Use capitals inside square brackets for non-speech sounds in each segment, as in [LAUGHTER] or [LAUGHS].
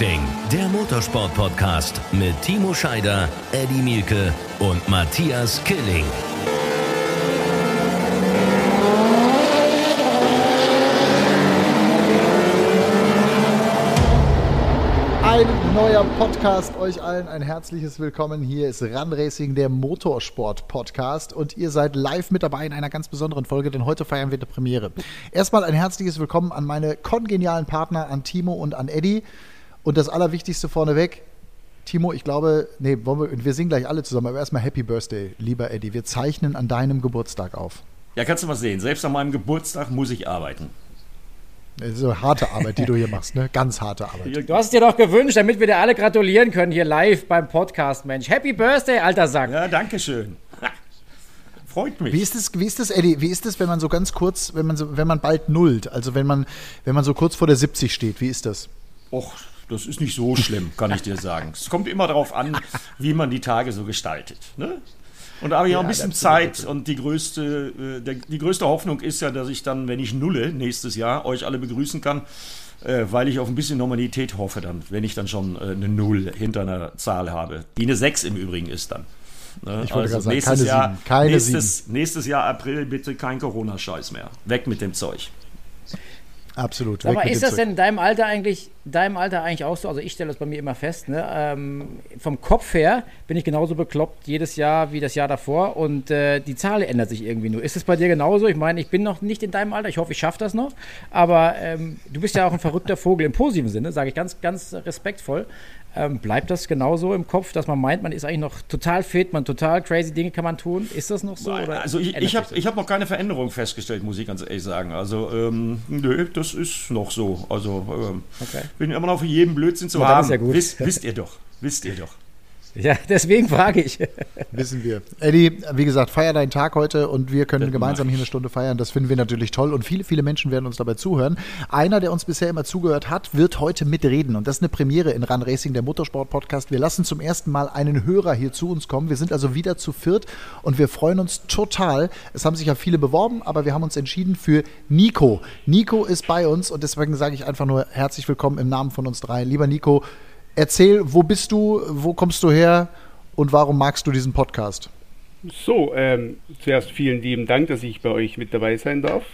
Racing, der Motorsport-Podcast mit Timo Scheider, Eddie Mielke und Matthias Killing. Ein neuer Podcast, euch allen ein herzliches Willkommen. Hier ist Run Racing, der Motorsport-Podcast und ihr seid live mit dabei in einer ganz besonderen Folge, denn heute feiern wir die Premiere. Erstmal ein herzliches Willkommen an meine kongenialen Partner, an Timo und an Eddie. Und das Allerwichtigste vorneweg, Timo, ich glaube, nee, wollen wir, wir singen gleich alle zusammen, aber erstmal Happy Birthday, lieber Eddie. Wir zeichnen an deinem Geburtstag auf. Ja, kannst du mal sehen. Selbst an meinem Geburtstag muss ich arbeiten. Das ist eine harte Arbeit, die du hier machst, ne? Ganz harte Arbeit. Du hast es dir doch gewünscht, damit wir dir alle gratulieren können hier live beim Podcast, Mensch. Happy Birthday, alter Sack. Ja, danke schön. [LAUGHS] Freut mich. Wie ist das, wie ist das, Eddie, wie ist das, wenn man so ganz kurz, wenn man so, wenn man bald nullt, also wenn man, wenn man so kurz vor der 70 steht, wie ist das? Och, das ist nicht so schlimm, kann ich dir sagen. Es kommt immer darauf an, wie man die Tage so gestaltet. Ne? Und da habe ich auch ein bisschen Zeit und die größte, äh, der, die größte Hoffnung ist ja, dass ich dann, wenn ich nulle nächstes Jahr, euch alle begrüßen kann, äh, weil ich auf ein bisschen Normalität hoffe dann, wenn ich dann schon äh, eine Null hinter einer Zahl habe, die eine 6 im Übrigen ist dann. Ne? Ich wollte Also gerade sagen, nächstes keine Jahr, sieben, keine nächstes, nächstes Jahr April bitte kein Corona-Scheiß mehr. Weg mit dem Zeug. Absolut. Mit ist das denn in deinem Alter eigentlich, deinem Alter eigentlich auch so? Also ich stelle das bei mir immer fest, ne? ähm, vom Kopf her bin ich genauso bekloppt jedes Jahr wie das Jahr davor und äh, die Zahl ändert sich irgendwie nur. Ist es bei dir genauso? Ich meine, ich bin noch nicht in deinem Alter, ich hoffe, ich schaffe das noch, aber ähm, du bist ja auch ein verrückter Vogel im positiven Sinne, sage ich ganz, ganz respektvoll. Ähm, bleibt das genauso im Kopf, dass man meint, man ist eigentlich noch total fit, man total crazy Dinge kann man tun? Ist das noch so? Oder also ich, ich habe hab noch keine Veränderung festgestellt, muss ich ganz ehrlich sagen. Also ähm, nö, das ist noch so. Also ähm, Okay. bin immer noch für jeden Blödsinn zu dann haben. ja gut. Wisst, wisst ihr doch. Wisst ihr doch. Ja, deswegen frage ich. Wissen wir. Eddie, wie gesagt, feier deinen Tag heute und wir können Das gemeinsam hier eine Stunde feiern. Das finden wir natürlich toll und viele, viele Menschen werden uns dabei zuhören. Einer, der uns bisher immer zugehört hat, wird heute mitreden und das ist eine Premiere in Run Racing, der Motorsport-Podcast. Wir lassen zum ersten Mal einen Hörer hier zu uns kommen. Wir sind also wieder zu viert und wir freuen uns total. Es haben sich ja viele beworben, aber wir haben uns entschieden für Nico. Nico ist bei uns und deswegen sage ich einfach nur herzlich willkommen im Namen von uns drei. Lieber Nico, erzähl, wo bist du, wo kommst du her und warum magst du diesen Podcast? So, ähm, zuerst vielen lieben Dank, dass ich bei euch mit dabei sein darf.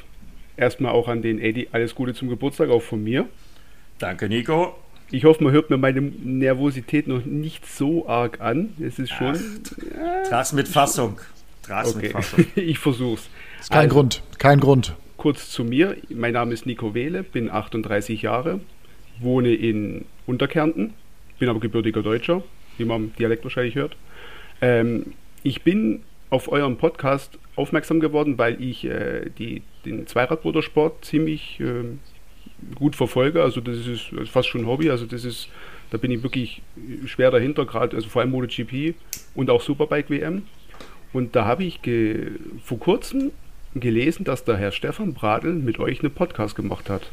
Erstmal auch an den Eddie alles Gute zum Geburtstag, auch von mir. Danke, Nico. Ich hoffe, man hört mir meine Nervosität noch nicht so arg an. Es ist schon. Trag's mit Fassung. Trag's mit Okay, Fassung. [LAUGHS] ich versuch's. Ist kein Also, Grund, kein Grund. Kurz zu mir. Mein Name ist Nico Wehle, bin 38 Jahre, wohne in Unterkärnten, bin aber gebürtiger Deutscher, wie man am Dialekt wahrscheinlich hört. Ähm, ich bin auf euren Podcast aufmerksam geworden, weil ich äh, die, den Zweiradmotorsport ziemlich ähm, gut verfolge. Also das ist fast schon Hobby. Also das ist, da bin ich wirklich schwer dahinter, gerade also vor allem MotoGP und auch Superbike WM. Und da habe ich vor kurzem gelesen, dass der Herr Stefan Bradl mit euch einen Podcast gemacht hat.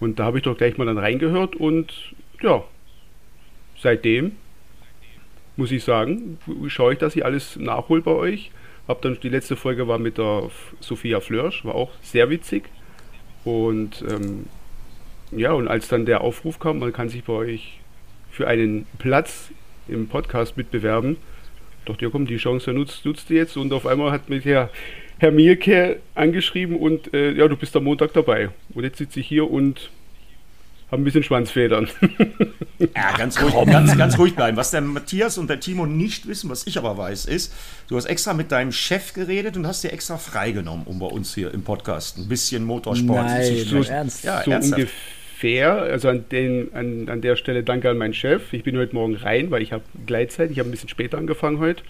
Und da habe ich doch gleich mal dann reingehört und ja, seitdem muss ich sagen, schaue ich, dass ich alles nachhole bei euch. Hab dann die letzte Folge war mit der Sophia Flörsch, war auch sehr witzig. Und ähm, ja, und als dann der Aufruf kam, man kann sich bei euch für einen Platz im Podcast mitbewerben, dachte ja komm, die Chance nutzt, nutzt ihr jetzt. Und auf einmal hat mich der Herr Mielke angeschrieben und äh, ja, du bist am Montag dabei. Und jetzt sitze ich hier und habe ein bisschen Schwanzfedern. Ja, ganz ruhig, ganz, ganz ruhig bleiben. Was der Matthias und der Timo nicht wissen, was ich aber weiß, ist, du hast extra mit deinem Chef geredet und hast dir extra freigenommen, um bei uns hier im Podcast ein bisschen Motorsport Nein, zu. Ernst? Ja, so ernsthaft. ungefähr. Also an, den, an, an der Stelle danke an meinen Chef. Ich bin heute Morgen rein, weil ich habe Gleitzeit. Ich habe ein bisschen später angefangen heute.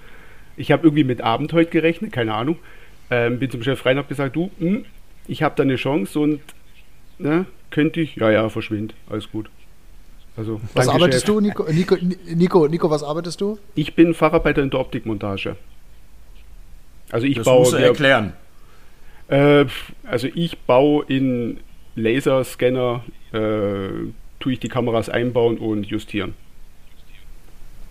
Ich habe irgendwie mit Abend heute gerechnet, keine Ahnung. Ähm, bin zum Chef rein und habe gesagt, du, hm, ich habe da eine Chance und ne, könnte ich, ja, ja, verschwind, alles gut. Also, Was danke, arbeitest Chef. du, Nico, Nico, Nico? Nico, was arbeitest du? Ich bin Facharbeiter in der Optikmontage. Also ich Das baue musst du erklären. Äh, also ich baue in Laserscanner, äh, tue ich die Kameras einbauen und justieren.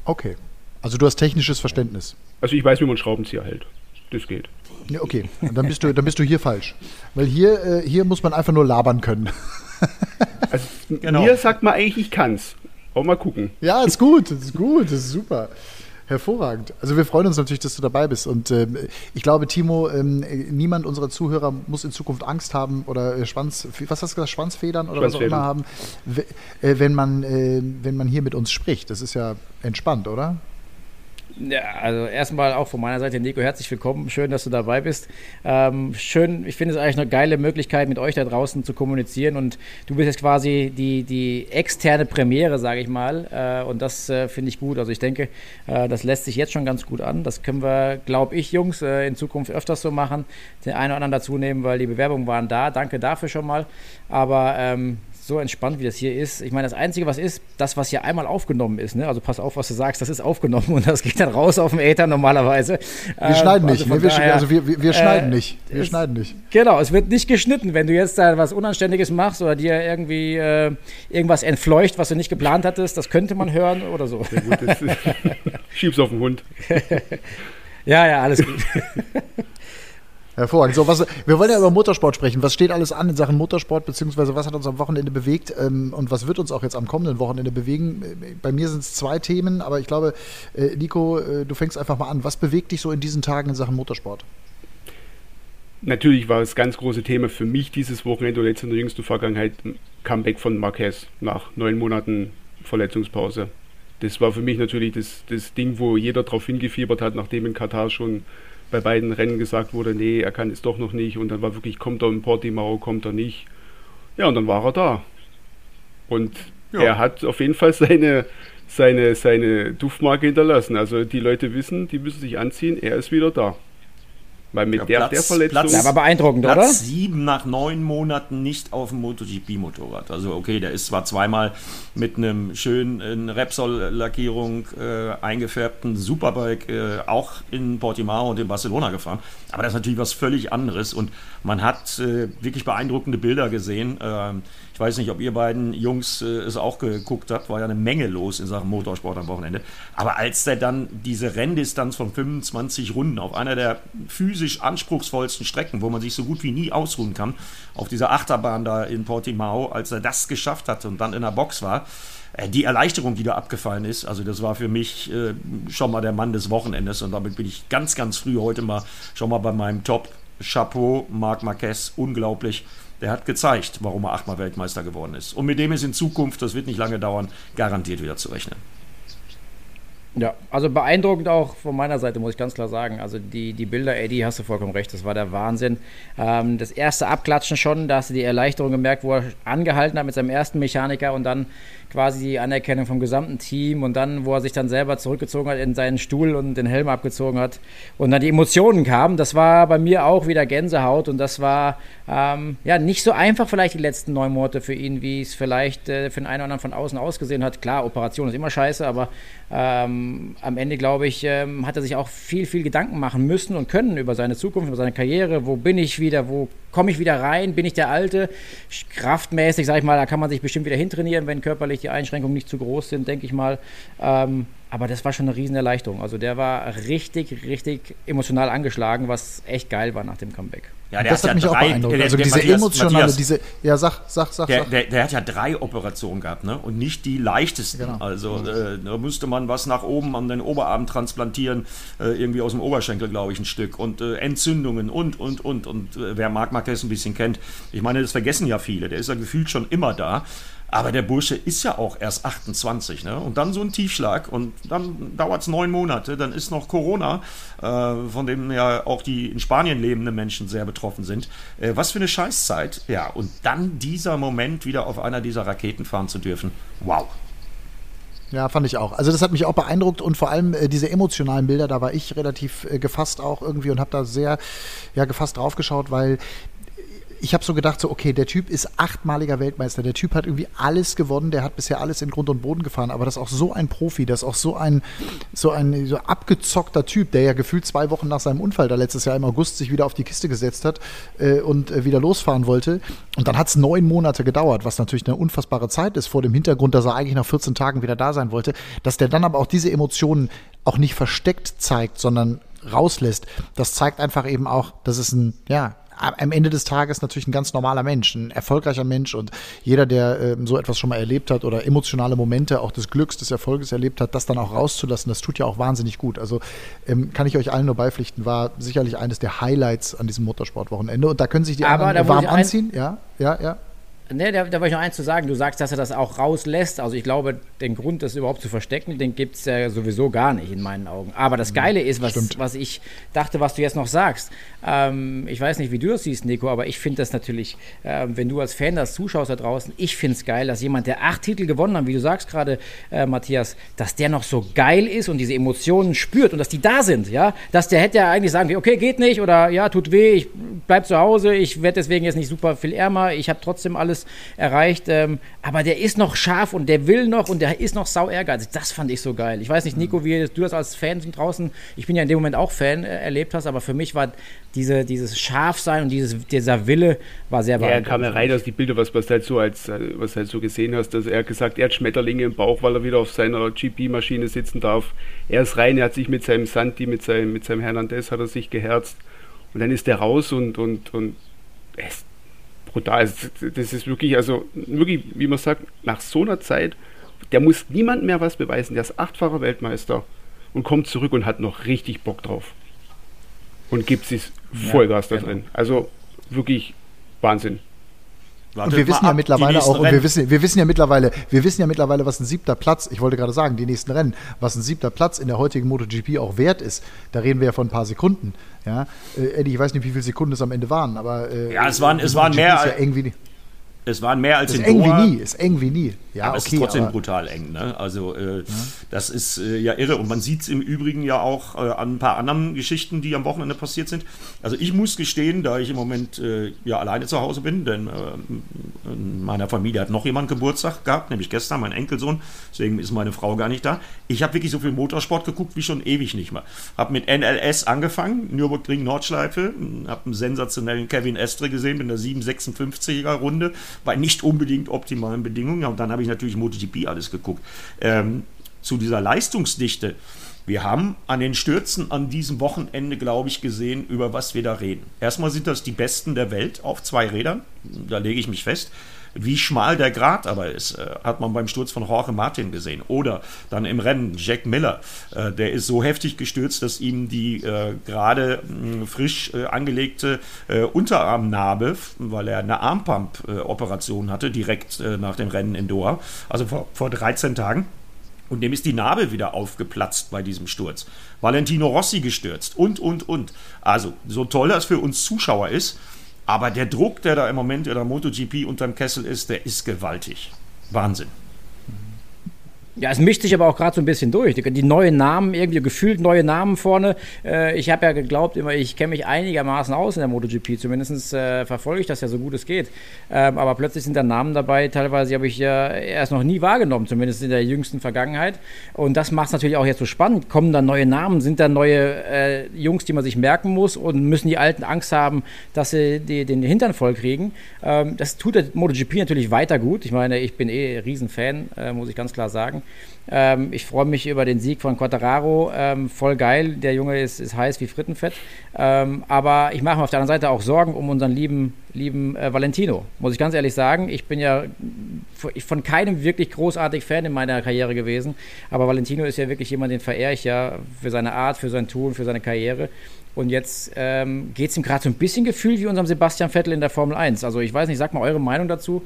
Okay. Also du hast technisches Verständnis. Also ich weiß, wie man Schraubenzieher hält. Das geht. Ja, okay. Und dann bist du, dann bist du hier falsch. Weil hier, äh, hier muss man einfach nur labern können. [LAUGHS] Also genau. mir sagt man eigentlich, ich kann's. Auch mal gucken. Ja, ist gut, ist gut, ist super. Hervorragend. Also wir freuen uns natürlich, dass du dabei bist. Und äh, ich glaube, Timo, äh, niemand unserer Zuhörer muss in Zukunft Angst haben oder äh, Schwanz, was hast du gesagt, Schwanzfedern oder was auch immer haben, äh, wenn man, äh, wenn man hier mit uns spricht. Das ist ja entspannt, oder? Ja, also erstmal auch von meiner Seite, Nico, herzlich willkommen. Schön, dass du dabei bist. Ähm, schön, ich finde es eigentlich eine geile Möglichkeit, mit euch da draußen zu kommunizieren. Und du bist jetzt quasi die, die externe Premiere, sage ich mal. Äh, und das äh, finde ich gut. Also ich denke, äh, das lässt sich jetzt schon ganz gut an. Das können wir, glaube ich, Jungs, äh, in Zukunft öfters so machen. Den einen oder anderen dazu nehmen, weil die Bewerbungen waren da. Danke dafür schon mal. Aber ähm, so entspannt, wie das hier ist. Ich meine, das Einzige, was ist, das, was hier einmal aufgenommen ist, ne? also pass auf, was du sagst, das ist aufgenommen [LAUGHS] und das geht dann raus auf dem Äther normalerweise. Wir ähm, schneiden nicht, also, ne? wir, daher, also wir, wir, wir schneiden äh, nicht. Wir es, schneiden nicht. Genau, es wird nicht geschnitten. Wenn du jetzt da was Unanständiges machst oder dir irgendwie äh, irgendwas entfleucht, was du nicht geplant hattest, das könnte man hören oder so. Sehr gut, das [LAUGHS] schieb's auf den Hund. ja, ja, alles gut. [LAUGHS] Hervorragend. So, was, wir wollen ja über Motorsport sprechen. Was steht alles an in Sachen Motorsport, beziehungsweise was hat uns am Wochenende bewegt ähm, und was wird uns auch jetzt am kommenden Wochenende bewegen? Bei mir sind es zwei Themen, aber ich glaube, äh, Nico, äh, du fängst einfach mal an. Was bewegt dich so in diesen Tagen in Sachen Motorsport? Natürlich war das ganz große Thema für mich dieses Wochenende oder jetzt in der jüngsten Vergangenheit Comeback von Marquez nach neun Monaten Verletzungspause. Das war für mich natürlich das, das Ding, wo jeder darauf hingefiebert hat, nachdem in Katar schon bei beiden Rennen gesagt wurde, nee, er kann es doch noch nicht. Und dann war wirklich, kommt er in Portimao, kommt er nicht. Ja, und dann war er da. Und ja. er hat auf jeden Fall seine, seine, seine Duftmarke hinterlassen. Also die Leute wissen, die müssen sich anziehen, er ist wieder da. Weil mit ja, der, Platz, der Verletzung. Platz, war beeindruckend, Platz oder? Sieben nach neun Monaten nicht auf dem MotoGP-Motorrad. Also, okay, der ist zwar zweimal mit einem schönen Repsol-Lackierung äh, eingefärbten Superbike äh, auch in Portimao und in Barcelona gefahren. Aber das ist natürlich was völlig anderes. Und man hat äh, wirklich beeindruckende Bilder gesehen. Ähm, ich weiß nicht, ob ihr beiden Jungs äh, es auch geguckt habt, war ja eine Menge los in Sachen Motorsport am Wochenende. Aber als der dann diese Renndistanz von 25 Runden auf einer der physisch anspruchsvollsten Strecken, wo man sich so gut wie nie ausruhen kann, auf dieser Achterbahn da in Portimao, als er das geschafft hatte und dann in der Box war, äh, die Erleichterung, die da abgefallen ist, also das war für mich äh, schon mal der Mann des Wochenendes und damit bin ich ganz, ganz früh heute mal schon mal bei meinem Top. Chapeau, Marc Marquez, unglaublich der hat gezeigt, warum er achtmal Weltmeister geworden ist. Und mit dem ist in Zukunft, das wird nicht lange dauern, garantiert wieder zu rechnen. Ja, also beeindruckend auch von meiner Seite, muss ich ganz klar sagen. Also die, die Bilder, Eddie, hast du vollkommen recht, das war der Wahnsinn. Ähm, das erste Abklatschen schon, da hast du die Erleichterung gemerkt, wo er angehalten hat mit seinem ersten Mechaniker und dann quasi die Anerkennung vom gesamten Team und dann, wo er sich dann selber zurückgezogen hat in seinen Stuhl und den Helm abgezogen hat und dann die Emotionen kamen, das war bei mir auch wieder Gänsehaut und das war ähm, ja nicht so einfach vielleicht die letzten neun Monate für ihn, wie es vielleicht äh, für den einen oder anderen von außen ausgesehen hat. Klar, Operation ist immer scheiße, aber ähm, am Ende, glaube ich, ähm, hat er sich auch viel, viel Gedanken machen müssen und können über seine Zukunft, über seine Karriere. Wo bin ich wieder? Wo komme ich wieder rein? Bin ich der Alte? Kraftmäßig, sage ich mal, da kann man sich bestimmt wieder hintrainieren, wenn körperlich die Einschränkungen nicht zu groß sind, denke ich mal. Ähm, aber das war schon eine Riesenerleichterung. Also der war richtig, richtig emotional angeschlagen, was echt geil war nach dem Comeback. Ja, der das hat, hat ja mich drei, auch beeindruckt. also der, diese Matthias, emotionale, Matthias, diese, ja, sag, sag, sag. Der, sag. Der, der, hat ja drei Operationen gehabt, ne? Und nicht die leichtesten. Genau. Also äh, da musste man was nach oben an den Oberarm transplantieren, äh, irgendwie aus dem Oberschenkel, glaube ich, ein Stück. Und äh, Entzündungen und, und, und. Und äh, wer Marc Marquez ein bisschen kennt, ich meine, das vergessen ja viele. Der ist ja gefühlt schon immer da. Aber der Bursche ist ja auch erst 28, ne? Und dann so ein Tiefschlag und dann dauert es neun Monate, dann ist noch Corona, äh, von dem ja auch die in Spanien lebenden Menschen sehr betroffen sind. Äh, was für eine Scheißzeit. Ja, und dann dieser Moment wieder auf einer dieser Raketen fahren zu dürfen. Wow. Ja, fand ich auch. Also das hat mich auch beeindruckt und vor allem äh, diese emotionalen Bilder, da war ich relativ äh, gefasst auch irgendwie und habe da sehr ja, gefasst draufgeschaut, weil ich habe so gedacht, so, okay, der Typ ist achtmaliger Weltmeister. Der Typ hat irgendwie alles gewonnen. Der hat bisher alles in Grund und Boden gefahren. Aber das ist auch so ein Profi, das ist auch so ein, so ein so abgezockter Typ, der ja gefühlt zwei Wochen nach seinem Unfall da letztes Jahr im August sich wieder auf die Kiste gesetzt hat äh, und äh, wieder losfahren wollte. Und dann hat es neun Monate gedauert, was natürlich eine unfassbare Zeit ist vor dem Hintergrund, dass er eigentlich nach 14 Tagen wieder da sein wollte. Dass der dann aber auch diese Emotionen auch nicht versteckt zeigt, sondern rauslässt. Das zeigt einfach eben auch, dass es ein, ja, am Ende des Tages natürlich ein ganz normaler Mensch, ein erfolgreicher Mensch und jeder, der ähm, so etwas schon mal erlebt hat oder emotionale Momente auch des Glücks, des Erfolges erlebt hat, das dann auch rauszulassen, das tut ja auch wahnsinnig gut. Also ähm, kann ich euch allen nur beipflichten, war sicherlich eines der Highlights an diesem Motorsportwochenende und da können sich die Aber anderen warm anziehen. Ja, ja, ja. Ne, da, da wollte ich noch eins zu sagen. Du sagst, dass er das auch rauslässt. Also ich glaube, den Grund, das überhaupt zu verstecken, den gibt es ja sowieso gar nicht in meinen Augen. Aber das Geile ist, was, Stimmt. was ich dachte, was du jetzt noch sagst. Ähm, ich weiß nicht, wie du das siehst, Nico, aber ich finde das natürlich, ähm, wenn du als Fan das zuschaust da draußen, ich finde es geil, dass jemand, der acht Titel gewonnen hat, wie du sagst gerade, äh, Matthias, dass der noch so geil ist und diese Emotionen spürt und dass die da sind, ja. Dass der hätte ja eigentlich sagen können, okay, geht nicht oder ja, tut weh, ich bleib zu Hause, ich werde deswegen jetzt nicht super viel ärmer, ich habe trotzdem alles erreicht, ähm, aber der ist noch scharf und der will noch und der ist noch sau ehrgeizig. Das fand ich so geil. Ich weiß nicht, Nico, wie du das als Fan draußen, ich bin ja in dem Moment auch Fan, äh, erlebt hast, aber für mich war diese, dieses Scharfsein und dieses, dieser Wille war sehr Ja, er kam ja rein aus die Bilder, was, was halt so als äh, was halt so gesehen hast, dass er hat gesagt, er hat Schmetterlinge im Bauch, weil er wieder auf seiner GP-Maschine sitzen darf. Er ist rein, er hat sich mit seinem Santi, mit seinem, mit seinem Hernandez hat er sich geherzt und dann ist er raus und und und es ist brutal. Es- Das ist wirklich, also wirklich, wie man sagt, nach so einer Zeit, der muss niemand mehr was beweisen. Der ist achtfacher Weltmeister und kommt zurück und hat noch richtig Bock drauf und gibt sich Vollgas da genau. drin. Also wirklich Wahnsinn. Und Wartet wir mal wissen ja ab, mittlerweile auch, und wir wissen, wir wissen ja mittlerweile, wir wissen ja mittlerweile, was ein siebter Platz, ich wollte gerade sagen, die nächsten Rennen, was ein siebter Platz in der heutigen MotoGP auch wert ist. Da reden wir ja von ein paar Sekunden. Ja, äh, Eddie, ich weiß nicht, wie viele Sekunden es am Ende waren, aber äh, Ja, es waren- die es waren mehr ja als- eng wie, Es waren mehr als ist in eng Doha. wie nie, ist eng wie nie. Ja, aber es okay, ist trotzdem brutal eng. Ne? Also äh, das ist äh, ja irre. Und man sieht es im Übrigen ja auch äh, an ein paar anderen Geschichten, die am Wochenende passiert sind. Also ich muss gestehen, da ich im Moment äh, ja alleine zu Hause bin, denn äh, in meiner Familie hat noch jemand Geburtstag gehabt, nämlich gestern mein Enkelsohn. Deswegen ist meine Frau gar nicht da. Ich habe wirklich so viel Motorsport geguckt wie schon ewig nicht mehr. Habe mit NLS angefangen, Nürburgring Nordschleife, habe einen sensationellen Kevin Estre gesehen mit einer 756er Runde bei nicht unbedingt optimalen Bedingungen. Und dann habe ich natürlich MotoGP alles geguckt. Ähm, zu dieser Leistungsdichte. Wir haben an den Stürzen an diesem Wochenende, glaube ich, gesehen, über was wir da reden. Erstmal sind das die Besten der Welt auf zwei Rädern. Da lege ich mich fest. Wie schmal der Grat aber ist, äh, hat man beim Sturz von Jorge Martin gesehen. Oder dann im Rennen Jack Miller, äh, der ist so heftig gestürzt, dass ihm die äh, gerade mh, frisch äh, angelegte äh, Unterarmnarbe, weil er eine Armpump-Operation hatte, direkt nach dem Rennen in Doha, also vor, vor 13 Tagen, und dem ist die Narbe wieder aufgeplatzt bei diesem Sturz. Valentino Rossi gestürzt und, und, und. Also, so toll das für uns Zuschauer ist, aber der Druck, der da im Moment in der MotoGP unterm Kessel ist, der ist gewaltig. Wahnsinn. Ja, es mischt sich aber auch gerade so ein bisschen durch. Die, die neuen Namen, irgendwie gefühlt neue Namen vorne. Äh, ich habe ja geglaubt immer, ich kenne mich einigermaßen aus in der MotoGP. Zumindest äh, verfolge ich das ja so gut es geht. Ähm, aber plötzlich sind da Namen dabei, teilweise habe ich ja erst noch nie wahrgenommen, zumindest in der jüngsten Vergangenheit. Und das macht es natürlich auch jetzt so spannend. Kommen da neue Namen, sind da neue äh, Jungs, die man sich merken muss und müssen die Alten Angst haben, dass sie die, den Hintern voll kriegen. Ähm, das tut der MotoGP natürlich weiter gut. Ich meine, ich bin eh Riesenfan, äh, muss ich ganz klar sagen. Ähm, ich freue mich über den Sieg von Quattararo. Ähm, voll geil. Der Junge ist, ist heiß wie Frittenfett. Ähm, aber ich mache mir auf der anderen Seite auch Sorgen um unseren lieben, lieben äh, Valentino. Muss ich ganz ehrlich sagen. Ich bin ja von- keinem wirklich großartig Fan in meiner Karriere gewesen. Aber Valentino ist ja wirklich jemand, den verehre ich ja für seine Art, für sein Tun, für seine Karriere. Und jetzt ähm, geht es ihm gerade so ein bisschen gefühlt wie unserem Sebastian Vettel in der Formel 1. Also ich weiß nicht, sag mal eure Meinung dazu.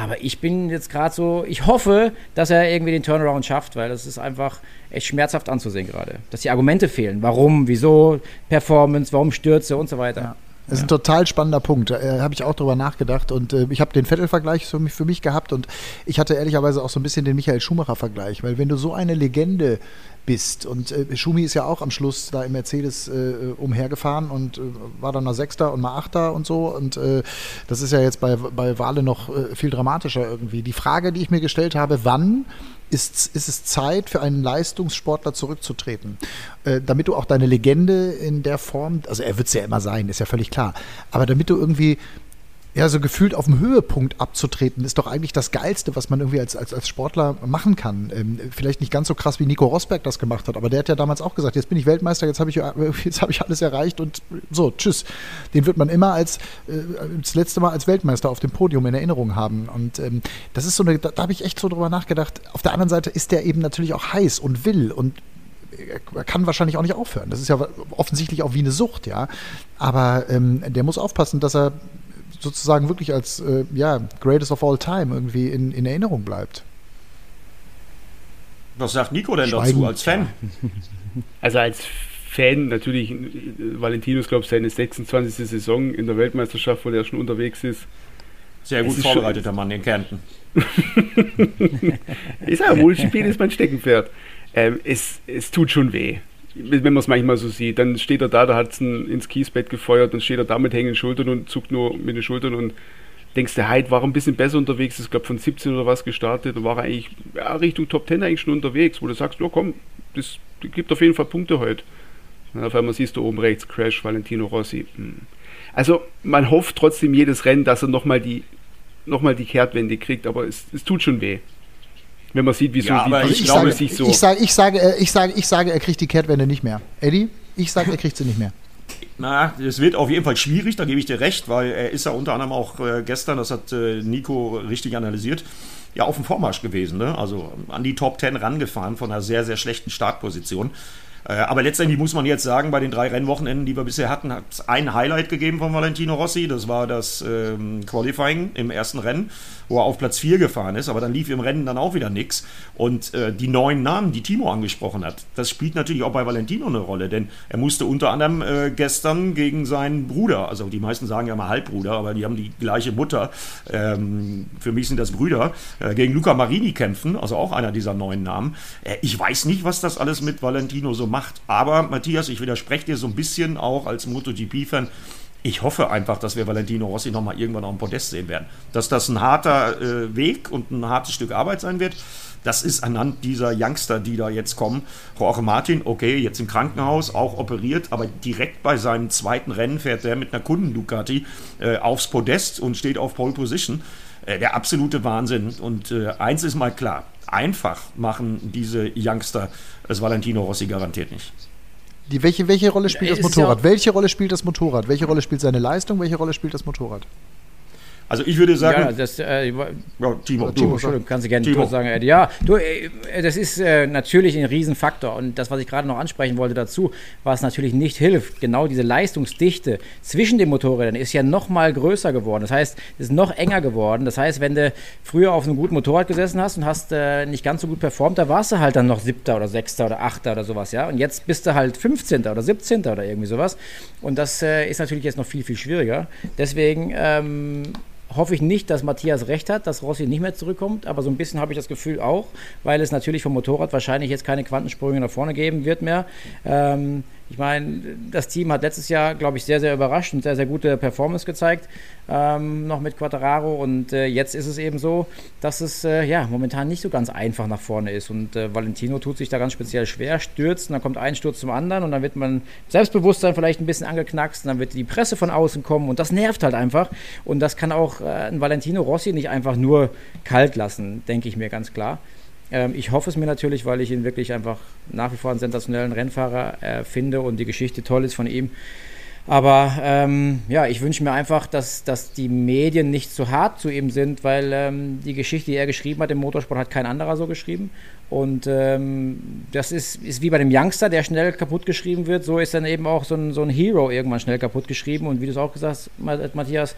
Aber ich bin jetzt gerade so, ich hoffe, dass er irgendwie den Turnaround schafft, weil das ist einfach echt schmerzhaft anzusehen gerade. Dass die Argumente fehlen. Warum, wieso, Performance, warum Stürze und so weiter. Ja. Das ist ein total spannender Punkt. Da äh, habe ich auch drüber nachgedacht und äh, ich habe den Vettel-Vergleich für mich, für mich gehabt und ich hatte ehrlicherweise auch so ein bisschen den Michael Schumacher-Vergleich, weil wenn du so eine Legende bist und äh, Schumi ist ja auch am Schluss da im Mercedes äh, umhergefahren und äh, war dann mal Sechster und mal Achter und so und äh, das ist ja jetzt bei, bei Wale noch äh, viel dramatischer irgendwie. Die Frage, die ich mir gestellt habe, wann ist, ist es Zeit für einen Leistungssportler zurückzutreten, äh, damit du auch deine Legende in der Form, also er wird es ja immer sein, ist ja völlig klar, aber damit du irgendwie ja, so gefühlt auf dem Höhepunkt abzutreten, ist doch eigentlich das Geilste, was man irgendwie als, als, als Sportler machen kann. Ähm, vielleicht nicht ganz so krass, wie Nico Rosberg das gemacht hat, aber der hat ja damals auch gesagt, jetzt bin ich Weltmeister, jetzt habe ich, [LAUGHS] jetzt hab ich alles erreicht und so, tschüss. Den wird man immer als äh, das letzte Mal als Weltmeister auf dem Podium in Erinnerung haben. Und ähm, das ist so eine, da, da habe ich echt so drüber nachgedacht. Auf der anderen Seite ist der eben natürlich auch heiß und will und er kann wahrscheinlich auch nicht aufhören. Das ist ja offensichtlich auch wie eine Sucht, ja. Aber ähm, der muss aufpassen, dass er sozusagen wirklich als äh, ja, Greatest of All Time irgendwie in, in Erinnerung bleibt. Was sagt Nico denn Schweigen. dazu als Fan? [LAUGHS] Also als Fan natürlich, Valentinos, glaube ich, seine 26. Saison in der Weltmeisterschaft, wo er schon unterwegs ist. Sehr gut vorbereiteter Mann in Kärnten. ich sage, Wohlspiel ist mein Steckenpferd. Ähm, es, es tut schon weh wenn man es manchmal so sieht, dann steht er da, da hat es ins Kiesbett gefeuert, dann steht er da mit hängenden Schultern und zuckt nur mit den Schultern und denkst, der Hyde war ein bisschen besser unterwegs, ist glaube von 17 oder was gestartet und war eigentlich ja, Richtung Top 10 eigentlich schon unterwegs, wo du sagst, ja komm, das gibt auf jeden Fall Punkte heute. Und auf einmal siehst du oben rechts Crash, Valentino Rossi. Hm. Also man hofft trotzdem jedes Rennen, dass er nochmal die, noch die Kehrtwende kriegt, aber es, es tut schon weh wenn man sieht, wie, ja, so, wie, also ich, glaube, sage, so. Ich sage, ich, sage, äh, ich, sage, ich sage, er kriegt die Kehrtwende nicht mehr. Eddie, ich sage, er kriegt sie nicht mehr. Na, es wird auf jeden Fall schwierig, da gebe ich dir recht, weil er ist ja unter anderem auch äh, gestern, das hat äh, Nico richtig analysiert, ja auf dem Vormarsch gewesen, ne? also an die Top 10 rangefahren von einer sehr, sehr schlechten Startposition. Äh, aber letztendlich muss man jetzt sagen, bei den drei Rennwochenenden, die wir bisher hatten, hat es ein Highlight gegeben von Valentino Rossi. Das war das ähm, Qualifying im ersten Rennen, wo er auf Platz 4 gefahren ist. Aber dann lief im Rennen dann auch wieder nichts. Und äh, die neuen Namen, die Timo angesprochen hat, das spielt natürlich auch bei Valentino eine Rolle. Denn er musste unter anderem äh, gestern gegen seinen Bruder, also die meisten sagen ja mal Halbbruder, aber die haben die gleiche Mutter. Ähm, für mich sind das Brüder, äh, gegen Luca Marini kämpfen, also auch einer dieser neuen Namen. Äh, ich weiß nicht, was das alles mit Valentino so macht. Aber Matthias, ich widerspreche dir so ein bisschen auch als MotoGP-Fan. Ich hoffe einfach, dass wir Valentino Rossi nochmal irgendwann auf dem Podest sehen werden. Dass das ein harter äh, Weg und ein hartes Stück Arbeit sein wird, das ist anhand dieser Youngster, die da jetzt kommen. Jorge Martin, okay, jetzt im Krankenhaus, auch operiert, aber direkt bei seinem zweiten Rennen fährt er mit einer Kunden-Ducati äh, aufs Podest und steht auf Pole Position. Äh, der absolute Wahnsinn. Und äh, eins ist mal klar, einfach machen diese Youngster es Valentino Rossi garantiert nicht. Die, welche, welche Rolle spielt das Motorrad? Ja welche Rolle spielt das Motorrad? Welche Rolle spielt seine Leistung? Welche Rolle spielt das Motorrad? Also ich würde sagen. Ja, das, äh, ja, Timo, Timo, Entschuldigung, kannst du gerne Timo. sagen, Eddie. Ja, du, äh, das ist äh, natürlich ein Riesenfaktor. Und das, was ich gerade noch ansprechen wollte dazu, was natürlich nicht hilft, genau diese Leistungsdichte zwischen den Motorrädern ist ja noch mal größer geworden. Das heißt, es ist noch enger geworden. Das heißt, wenn du früher auf einem guten Motorrad gesessen hast und hast äh, nicht ganz so gut performt, da warst du halt dann noch Siebter oder Sechster oder Achter oder sowas, ja. Und jetzt bist du halt 15. oder 17. oder irgendwie sowas. Und das äh, ist natürlich jetzt noch viel, viel schwieriger. Deswegen ähm, hoffe ich nicht, dass Matthias recht hat, dass Rossi nicht mehr zurückkommt, aber so ein bisschen habe ich das Gefühl auch, weil es natürlich vom Motorrad wahrscheinlich jetzt keine Quantensprünge nach vorne geben wird mehr. Ähm, ich meine, das Team hat letztes Jahr, glaube ich, sehr, sehr überrascht und sehr, sehr gute Performance gezeigt, ähm, noch mit Quattararo. Und äh, jetzt ist es eben so, dass es äh, ja momentan nicht so ganz einfach nach vorne ist. Und äh, Valentino tut sich da ganz speziell schwer, stürzt und dann kommt ein Sturz zum anderen und dann wird man Selbstbewusstsein vielleicht ein bisschen angeknackst und dann wird die Presse von außen kommen und das nervt halt einfach. Und das kann auch äh, ein Valentino Rossi nicht einfach nur kalt lassen, denke ich mir ganz klar. Ähm, ich hoffe es mir natürlich, weil ich ihn wirklich einfach nach wie vor einen sensationellen Rennfahrer äh, finde und die Geschichte toll ist von ihm. Aber ähm, ja, ich wünsche mir einfach, dass, dass die Medien nicht zu hart zu ihm sind, weil ähm, die Geschichte, die er geschrieben hat im Motorsport, hat kein anderer so geschrieben. Und ähm, das ist, ist wie bei dem Youngster, der schnell kaputt geschrieben wird. So ist dann eben auch so ein, so ein Hero irgendwann schnell kaputt geschrieben. Und wie du es auch gesagt hast, Matthias,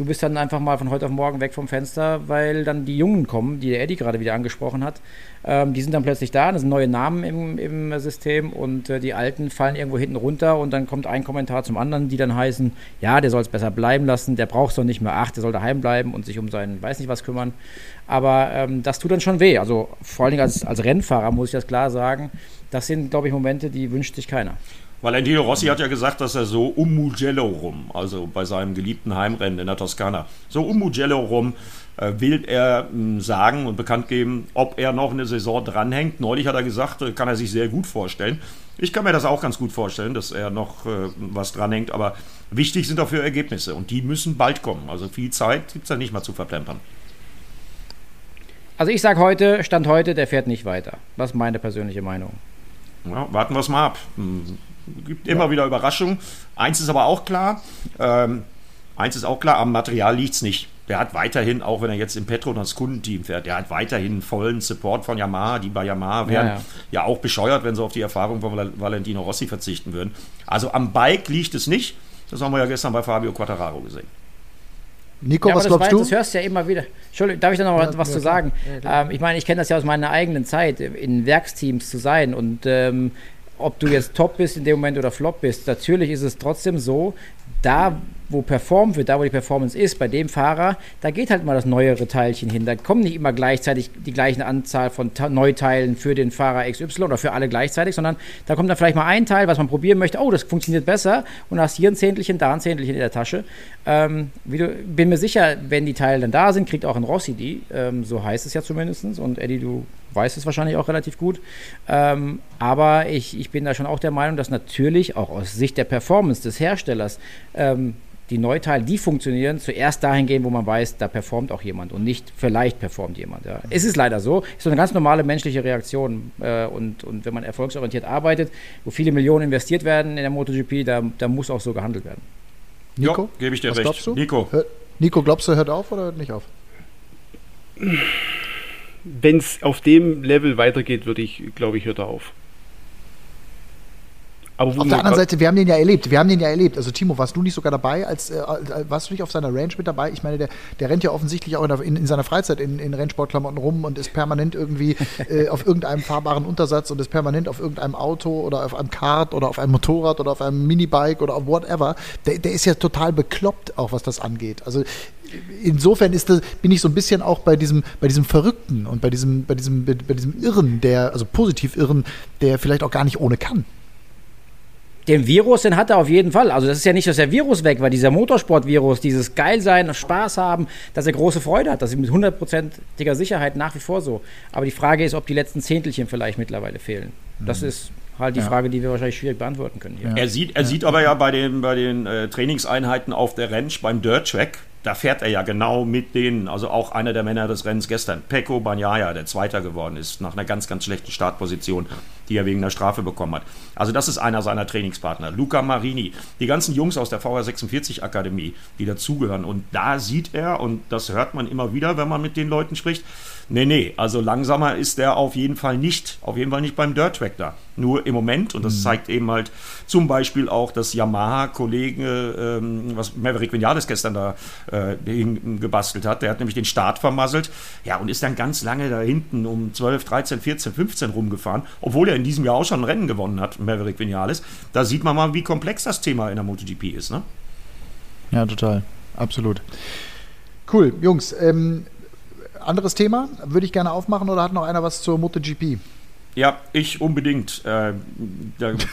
du bist dann einfach mal von heute auf morgen weg vom Fenster, weil dann die Jungen kommen, die der Eddie gerade wieder angesprochen hat. Ähm, die sind dann plötzlich da, das sind neue Namen im, im System und äh, die alten fallen irgendwo hinten runter und dann kommt ein Kommentar zum anderen, die dann heißen, ja, der soll es besser bleiben lassen, der braucht es doch nicht mehr, ach, der soll daheim bleiben und sich um seinen weiß nicht was kümmern. Aber ähm, das tut dann schon weh. Also vor allen Dingen als, als Rennfahrer muss ich das klar sagen. Das sind, glaube ich, Momente, die wünscht sich keiner. Valentino Rossi hat ja gesagt, dass er so um Mugello rum, also bei seinem geliebten Heimrennen in der Toskana, so um Mugello rum äh, will er mh, sagen und bekannt geben, ob er noch eine Saison dranhängt. Neulich hat er gesagt, äh, kann er sich sehr gut vorstellen. Ich kann mir das auch ganz gut vorstellen, dass er noch äh, was dranhängt, aber wichtig sind dafür Ergebnisse und die müssen bald kommen. Also viel Zeit gibt es da nicht mal zu verplempern. Also ich sage heute, Stand heute, der fährt nicht weiter. Das ist meine persönliche Meinung. Ja, warten wir es mal ab. Gibt immer ja. wieder Überraschungen. Eins ist aber auch klar, ähm, eins ist auch klar, am Material liegt es nicht. Der hat weiterhin, auch wenn er jetzt im Petronas Kundenteam fährt, der hat weiterhin vollen Support von Yamaha. Die bei Yamaha wären ja, ja. ja auch bescheuert, wenn sie auf die Erfahrung von Valentino Rossi verzichten würden. Also am Bike liegt es nicht. Das haben wir ja gestern bei Fabio Quattararo gesehen. Nico, ja, was glaubst weiß, du? Das hörst du ja immer wieder. Entschuldigung, darf ich da noch ja, was ja, zu sagen? Ja, ähm, ich meine, ich kenne das ja aus meiner eigenen Zeit, in Werksteams zu sein und ähm, ob du jetzt top bist in dem Moment oder flop bist, natürlich ist es trotzdem so, da wo performt wird, da wo die Performance ist, bei dem Fahrer, da geht halt mal das neuere Teilchen hin. Da kommen nicht immer gleichzeitig die gleiche Anzahl von Neuteilen für den Fahrer XY oder für alle gleichzeitig, sondern da kommt dann vielleicht mal ein Teil, was man probieren möchte. Oh, das funktioniert besser und hast hier ein Zehntelchen, da ein Zehntelchen in der Tasche. Ähm, du, bin mir sicher, wenn die Teile dann da sind, kriegt auch ein Rossi die. Ähm, so heißt es ja zumindest. Und Eddie, du weißt es wahrscheinlich auch relativ gut. Ähm, aber ich, ich bin da schon auch der Meinung, dass natürlich auch aus Sicht der Performance des Herstellers ähm, die Neuteile, die funktionieren, zuerst dahin gehen, wo man weiß, da performt auch jemand und nicht vielleicht performt jemand. Ja. Es ist leider so, ist so eine ganz normale menschliche Reaktion äh, und, und wenn man erfolgsorientiert arbeitet, wo viele Millionen investiert werden in der MotoGP, da, da muss auch so gehandelt werden. Nico, gebe ich dir was recht. Glaubst du? Nico. Hör, Nico, glaubst du, hört auf oder hört nicht auf? Wenn es auf dem Level weitergeht, würde ich, glaube ich, hört er auf. auf der anderen Seite, wir haben den ja erlebt. Wir haben den ja erlebt. Also Timo, warst du nicht sogar dabei? Als, äh, warst du nicht auf seiner Range mit dabei? Ich meine, der, der rennt ja offensichtlich auch in, in, in seiner Freizeit in, in, Rennsportklamotten rum und ist permanent irgendwie [LAUGHS] äh, auf irgendeinem fahrbaren Untersatz und ist permanent auf irgendeinem Auto oder auf einem Kart oder auf einem Motorrad oder auf einem Minibike oder auf whatever. Der, der ist ja total bekloppt, auch was das angeht. Also insofern ist das, bin ich so ein bisschen auch bei diesem, bei diesem Verrückten und bei diesem, bei diesem, bei diesem Irren, der, also positiv Irren, der vielleicht auch gar nicht ohne kann. Den Virus, den hat er auf jeden Fall. Also das ist ja nicht, dass der Virus weg war, dieser Motorsport-Virus, dieses Geilsein, Spaß haben, dass er große Freude hat. Das ist mit hundertprozentiger Sicherheit nach wie vor so. Aber die Frage ist, ob die letzten Zehntelchen vielleicht mittlerweile fehlen. Das mhm. ist halt die ja. Frage, die wir wahrscheinlich schwierig beantworten können. Ja. Er, sieht, er ja. sieht aber ja bei den, bei den äh, Trainingseinheiten auf der Ranch beim Dirt Track, da fährt er ja genau mit denen, also auch einer der Männer des Rennens gestern, Pecco Bagnaia, der Zweiter geworden ist, nach einer ganz, ganz schlechten Startposition, die er wegen der Strafe bekommen hat. Also das ist einer seiner Trainingspartner. Luca Marini, die ganzen Jungs aus der VR46 Akademie, die dazugehören. Und da sieht er, und das hört man immer wieder, wenn man mit den Leuten spricht, Nee, nee, also langsamer ist der auf jeden Fall nicht. Auf jeden Fall nicht beim Dirt Track da. Nur im Moment, und das mhm. zeigt eben halt zum Beispiel auch das Yamaha-Kollege, ähm, was Maverick Vinales gestern da äh, gebastelt hat, der hat nämlich den Start vermasselt. Ja, und ist dann ganz lange da hinten um 12, 13, 14, 15 rumgefahren, obwohl er in diesem Jahr auch schon ein Rennen gewonnen hat, Maverick Vinales. Da sieht man mal, wie komplex das Thema in der MotoGP ist, ne? Ja, total. Absolut. Cool, Jungs. Ähm, anderes Thema, würde ich gerne aufmachen oder hat noch einer was zur MotoGP? Ja, ich unbedingt. Äh,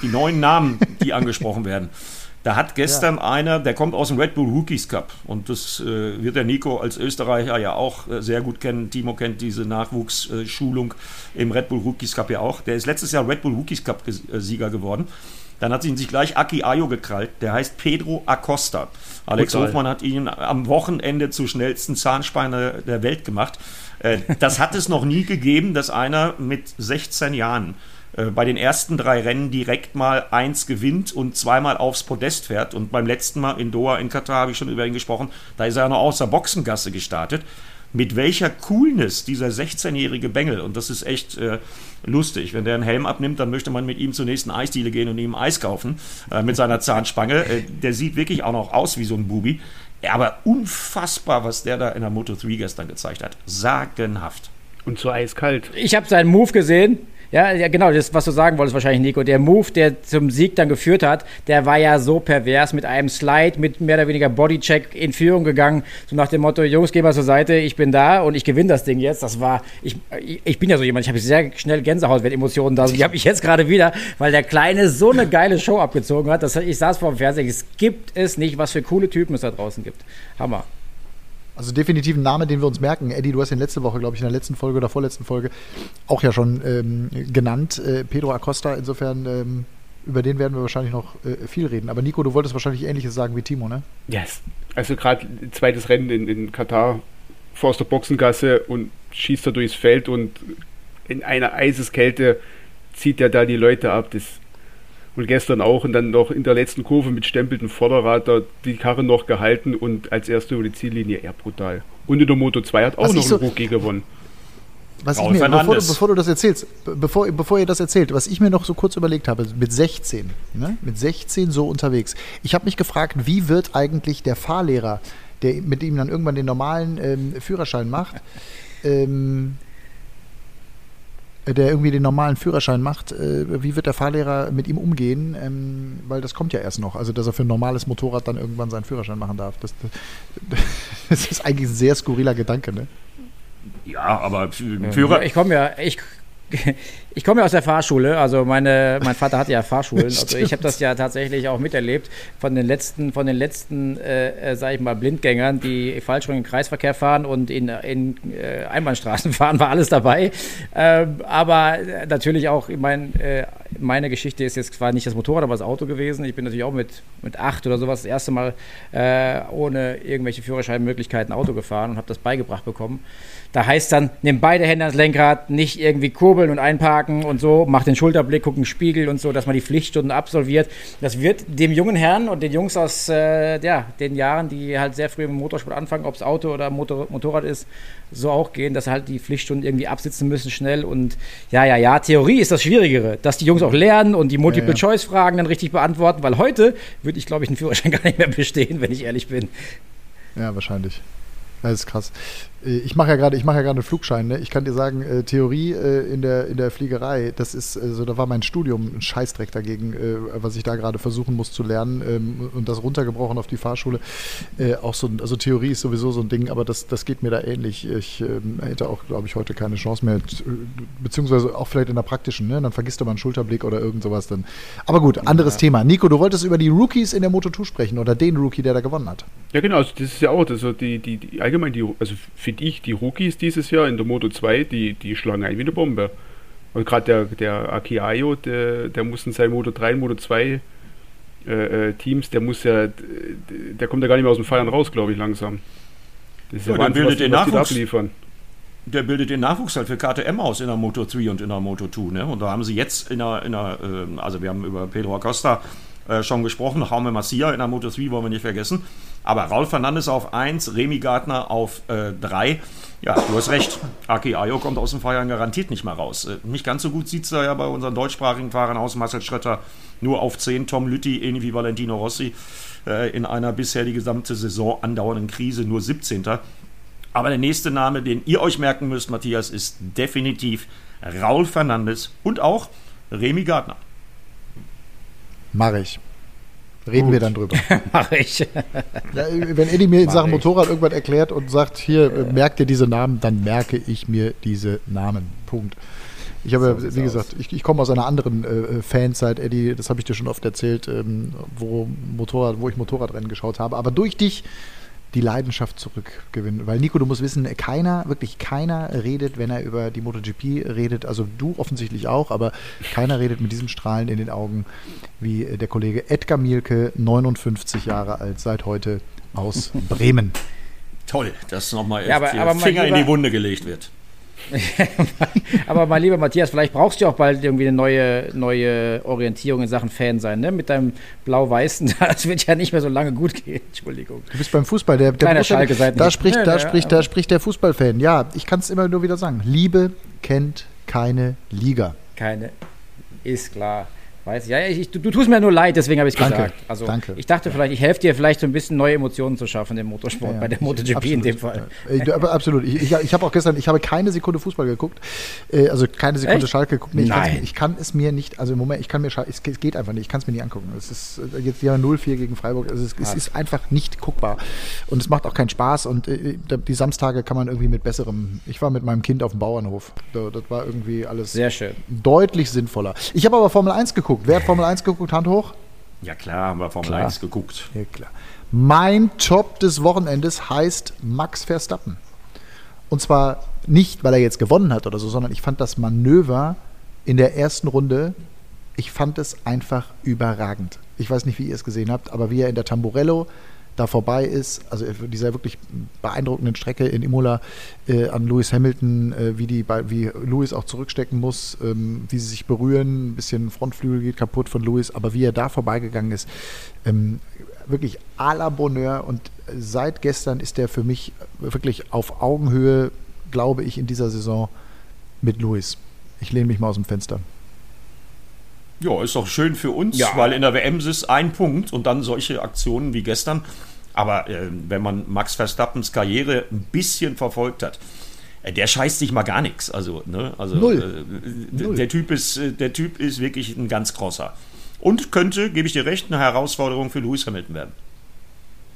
die neuen Namen, die angesprochen werden. [LAUGHS] Da hat gestern ja. einer, der kommt aus dem Red Bull Rookies Cup und das äh, wird der Nico als Österreicher ja auch äh, sehr gut kennen. Timo kennt diese Nachwuchsschulung im Red Bull Rookies Cup ja auch. Der ist letztes Jahr Red Bull Rookies Cup äh, Sieger geworden. Dann hat ihn sich gleich Aki Ayo gekrallt. Der heißt Pedro Acosta. Alex Total. Hofmann hat ihn am Wochenende zur schnellsten Zahnspanne der Welt gemacht. Äh, das hat es noch nie gegeben, dass einer mit 16 Jahren äh, bei den ersten drei Rennen direkt mal eins gewinnt und zweimal aufs Podest fährt. Und beim letzten Mal in Doha in Katar habe ich schon über ihn gesprochen, da ist er ja noch aus der Boxengasse gestartet mit welcher Coolness dieser 16-jährige Bengel, und das ist echt äh, lustig, wenn der einen Helm abnimmt, dann möchte man mit ihm zur nächsten Eisdiele gehen und ihm Eis kaufen äh, mit seiner Zahnspange. Äh, der sieht wirklich auch noch aus wie so ein Bubi. Aber unfassbar, was der da in der Moto 3 gestern gezeigt hat. Sagenhaft. Und so eiskalt. Ich habe seinen Move gesehen. Ja, ja, genau, das, was du sagen wolltest wahrscheinlich, Nico. Der Move, der zum Sieg dann geführt hat, der war ja so pervers mit einem Slide, mit mehr oder weniger Bodycheck in Führung gegangen. So nach dem Motto, Jungs, geh mal zur Seite, ich bin da und ich gewinne das Ding jetzt. Das war, ich, ich bin ja so jemand, ich habe sehr schnell Gänsehaut, wenn Emotionen da sind. Die habe ich jetzt gerade wieder, weil der Kleine so eine geile Show abgezogen hat. Das, ich saß vor dem Fernseher, es gibt es nicht, was für coole Typen es da draußen gibt. Hammer. Also definitiv ein Name, den wir uns merken. Eddie, du hast ihn letzte Woche, glaube ich, in der letzten Folge oder vorletzten Folge auch ja schon ähm, genannt. Äh, Pedro Acosta, insofern, ähm, über den werden wir wahrscheinlich noch äh, viel reden. Aber Nico, du wolltest wahrscheinlich Ähnliches sagen wie Timo, ne? Yes. Also gerade zweites Rennen in, in Katar, vor der Boxengasse und schießt er durchs Feld und in einer Eiseskälte zieht er da die Leute ab. Das und gestern auch und dann noch in der letzten Kurve mit stempelten Vorderrad da die Karre noch gehalten und als erster über die Ziellinie eher brutal. Und in der Moto 2 hat auch Was noch so- ein Rookie gewonnen. Was Raul ich mir, bevor bevor du das erzählst, be- bevor, bevor ihr das erzählt, was ich mir noch so kurz überlegt habe, mit 16, ne? mit 16 so unterwegs. Ich habe mich gefragt, wie wird eigentlich der Fahrlehrer, der mit ihm dann irgendwann den normalen ähm, Führerschein macht, ähm, äh, der irgendwie den normalen Führerschein macht, äh, wie wird der Fahrlehrer mit ihm umgehen? Ähm, weil das kommt ja erst noch. Also, dass er für ein normales Motorrad dann irgendwann seinen Führerschein machen darf. Das, [LAUGHS] das ist eigentlich ein sehr skurriler Gedanke, ne? Ja, aber Führer. Ich komme ja, ich, ich komme ja aus der Fahrschule. Also meine, mein [LAUGHS] Vater hatte ja Fahrschulen. Also ich habe das ja tatsächlich auch miterlebt von den letzten, von den letzten, äh, äh, sag ich mal, Blindgängern, die falsch rum im Kreisverkehr fahren und in, in äh, Einbahnstraßen [LAUGHS] fahren, war alles dabei. Ähm, aber äh, natürlich auch, mein, äh, meine Geschichte ist jetzt zwar nicht das Motorrad, aber das Auto gewesen. Ich bin natürlich auch mit, mit acht oder sowas das erste Mal äh, ohne irgendwelche Führerscheinmöglichkeiten Auto gefahren und habe das beigebracht bekommen. Da heißt dann, nimm beide Hände ans Lenkrad, nicht irgendwie kurbeln und einparken und so, mach den Schulterblick, guck in den Spiegel und so, dass man die Pflichtstunden absolviert. Das wird dem jungen Herrn und den Jungs aus äh, ja, den Jahren, die halt sehr früh im Motorsport anfangen, ob es Auto oder Motor Motorrad ist, so auch gehen, dass halt die Pflichtstunden irgendwie absitzen müssen schnell und ja, ja, ja, Theorie ist das Schwierigere, dass die Jungs auch lernen und die Multiple-Choice-Fragen dann richtig beantworten, weil heute würde ich, glaube ich, einen Führerschein [LAUGHS] gar nicht mehr bestehen, wenn ich ehrlich bin. Ja, wahrscheinlich. Das ist krass. Äh, Ich mache ja gerade, ich mache ja gerade einen Flugschein. Ne? Ich kann dir sagen, äh, Theorie äh, in der in der Fliegerei, das ist, also da war mein Studium ein Scheißdreck dagegen, äh, was ich da gerade versuchen muss zu lernen ähm, und das runtergebrochen auf die Fahrschule. Äh, auch so, also Theorie ist sowieso so ein Ding, aber das das geht mir da ähnlich. Ich ähm, hätte auch, glaube ich, heute keine Chance mehr, beziehungsweise auch vielleicht in der praktischen. Ne? Dann vergisst du mal einen Schulterblick oder irgend sowas dann. Aber gut, anderes Thema. Nico, du wolltest über die Rookies in der Moto2 sprechen oder den Rookie, der da gewonnen hat. Ja, genau, also das ist ja auch, also die, die, die allgemein, die, also finde ich, die Rookies dieses Jahr in der Moto 2, die, die schlagen ein wie eine Bombe. Und gerade der, der Akiayo, der, der muss in seinen Moto 3 und Moto 2 äh, äh, Teams, der muss ja, der kommt ja gar nicht mehr aus dem Feiern raus, glaube ich, langsam. Das ist Ja, der bildet den was die da Nachwuchs. abliefern. der bildet den Nachwuchs halt für KTM aus in der Moto 3 und in der Moto 2. Ne? Und da haben sie jetzt in der, in der ähm, also wir haben über Pedro Acosta äh, schon gesprochen, Jaume Macia in der Moto 3 wollen wir nicht vergessen. Aber Raul Fernandes auf 1, Remy Gardner auf 3. ja, du hast recht. Aki Ayo kommt aus dem Feiern garantiert nicht mehr raus. Äh, nicht ganz so gut sieht es da ja bei unseren deutschsprachigen Fahrern aus. Marcel Schrötter nur auf 10, Tom Lütti, ähnlich wie Valentino Rossi, äh, in einer bisher die gesamte Saison andauernden Krise nur 17. Aber der nächste Name, den ihr euch merken müsst, Matthias, ist definitiv Raul Fernandes und auch Remy Gardner. Mache ich. Reden wir dann drüber. [LAUGHS] Mache ich. Ja, wenn Eddie mir in Sachen Motorrad irgendwann erklärt und sagt, hier, äh, merkt ihr diese Namen, dann merke ich mir diese Namen. Punkt. Ich habe, ja, wie gesagt, ich, ich komme aus einer anderen äh, Fanzeit, Eddie, das habe ich dir schon oft erzählt, ähm, wo, Motorrad, wo ich Motorradrennen geschaut habe. Aber durch dich die Leidenschaft zurückgewinnen. Weil Nico, du musst wissen, keiner, wirklich keiner redet, wenn er über die MotoGP redet, also du offensichtlich auch, aber keiner redet mit diesem Strahlen in den Augen wie der Kollege Edgar Mielke, 59 Jahre alt, seit heute aus Bremen. Toll, dass nochmal Ja, aber- Finger in die Lieber- Wunde gelegt wird. [LAUGHS] Aber mein lieber Matthias, vielleicht brauchst du auch bald irgendwie eine neue, neue Orientierung in Sachen Fan sein, ne? Mit deinem Blau-Weißen, [LAUGHS] das wird ja nicht mehr so lange gut gehen. Entschuldigung. Du bist beim Fußball, der, der Schalke da nicht. spricht, da ja, spricht, da spricht der Fußballfan. Ja, ich kann es immer nur wieder sagen. Liebe kennt keine Liga. Keine, ist klar. Weiß. Ja, ich, du, du tust mir nur leid, deswegen habe ich es Danke, gesagt. Also danke. ich dachte vielleicht, ich helfe dir vielleicht so ein bisschen neue Emotionen zu schaffen im Motorsport, Ja, bei der MotoGP in absolut. dem Fall. Äh, du- aber absolut. Ich, ich, ich habe auch gestern, ich habe keine Sekunde Fußball geguckt, äh, also keine Sekunde Echt? Schalke geguckt. Nee, ich, Nein. ich kann es mir nicht, also im Moment, ich kann mir, Schal- es geht- es geht einfach nicht, ich kann es mir nicht angucken. Es ist äh, jetzt ja 0-4 gegen Freiburg, also es, es ist einfach nicht guckbar und es macht auch keinen Spaß und äh, die Samstage kann man irgendwie mit besserem, ich war mit meinem Kind auf dem Bauernhof, da, das war irgendwie alles Sehr schön. deutlich sinnvoller. Ich habe aber Formel 1 geguckt. Wer hat Formel 1 geguckt? Hand hoch? Ja klar, haben wir Formel Klar. 1 geguckt. Ja, klar. Mein Top des Wochenendes heißt Max Verstappen. Und zwar nicht, weil er jetzt gewonnen hat oder so, sondern ich fand das Manöver in der ersten Runde, ich fand es einfach überragend. Ich weiß nicht, wie ihr es gesehen habt, aber wie er in der Tamburello da vorbei ist, also dieser wirklich beeindruckenden Strecke in Imola äh, an Lewis Hamilton, äh, wie, die, wie Lewis auch zurückstecken muss, ähm, wie sie sich berühren, ein bisschen Frontflügel geht kaputt von Lewis, aber wie er da vorbeigegangen ist, ähm, wirklich à la Bonheur und seit gestern ist er für mich wirklich auf Augenhöhe, glaube ich, in dieser Saison mit Lewis. Ich lehne mich mal aus dem Fenster. Ja, ist doch schön für uns, Ja. weil in der WM ist ein Punkt und dann solche Aktionen wie gestern. Aber äh, wenn man Max Verstappens Karriere ein bisschen verfolgt hat, äh, der scheißt sich mal gar nichts. Also, ne, also Null. Äh, Null. Der, typ ist, äh, der Typ ist wirklich ein ganz krosser. Und könnte, gebe ich dir recht, eine Herausforderung für Lewis Hamilton werden.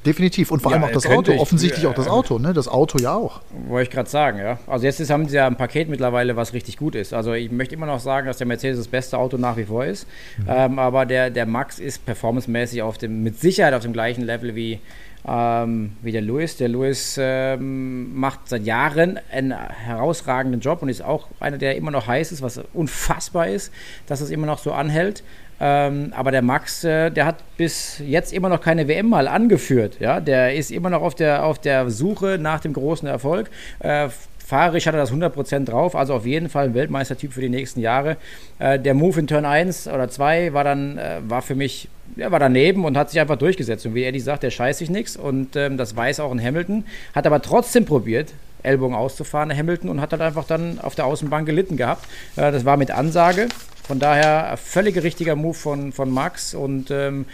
Definitiv. Und vor Ja, allem auch das Auto. ich- Offensichtlich auch das ja. Auto, ne? Das Auto ja auch. Wollte ich gerade sagen, ja. Also jetzt ist, haben sie ja ein Paket mittlerweile, was richtig gut ist. Also ich möchte immer noch sagen, dass der Mercedes das beste Auto nach wie vor ist. Ähm, aber der, der Max ist performancemäßig auf dem, mit Sicherheit auf dem gleichen Level wie, ähm, wie der Lewis. Der Lewis ähm, macht seit Jahren einen herausragenden Job und ist auch einer, der immer noch heiß ist, was unfassbar ist, dass es immer noch so anhält. Ähm, aber der Max, äh, der hat bis jetzt immer noch keine WM mal angeführt. Ja? Der ist immer noch auf der, auf der Suche nach dem großen Erfolg. Äh, Fahrerisch hat er das 100% drauf, also auf jeden Fall ein Weltmeistertyp für die nächsten Jahre. Äh, der Move in Turn 1 oder 2 war dann, äh, war für mich, er war daneben und hat sich einfach durchgesetzt. Und wie Eddie sagt, der scheißt sich nichts und ähm, das weiß auch ein Hamilton. Hat aber trotzdem probiert, Ellbogen auszufahren, Hamilton, und hat halt einfach dann auf der Außenbahn gelitten gehabt. Äh, das war mit Ansage. Von daher völlig richtiger Move von, von Max und ähm,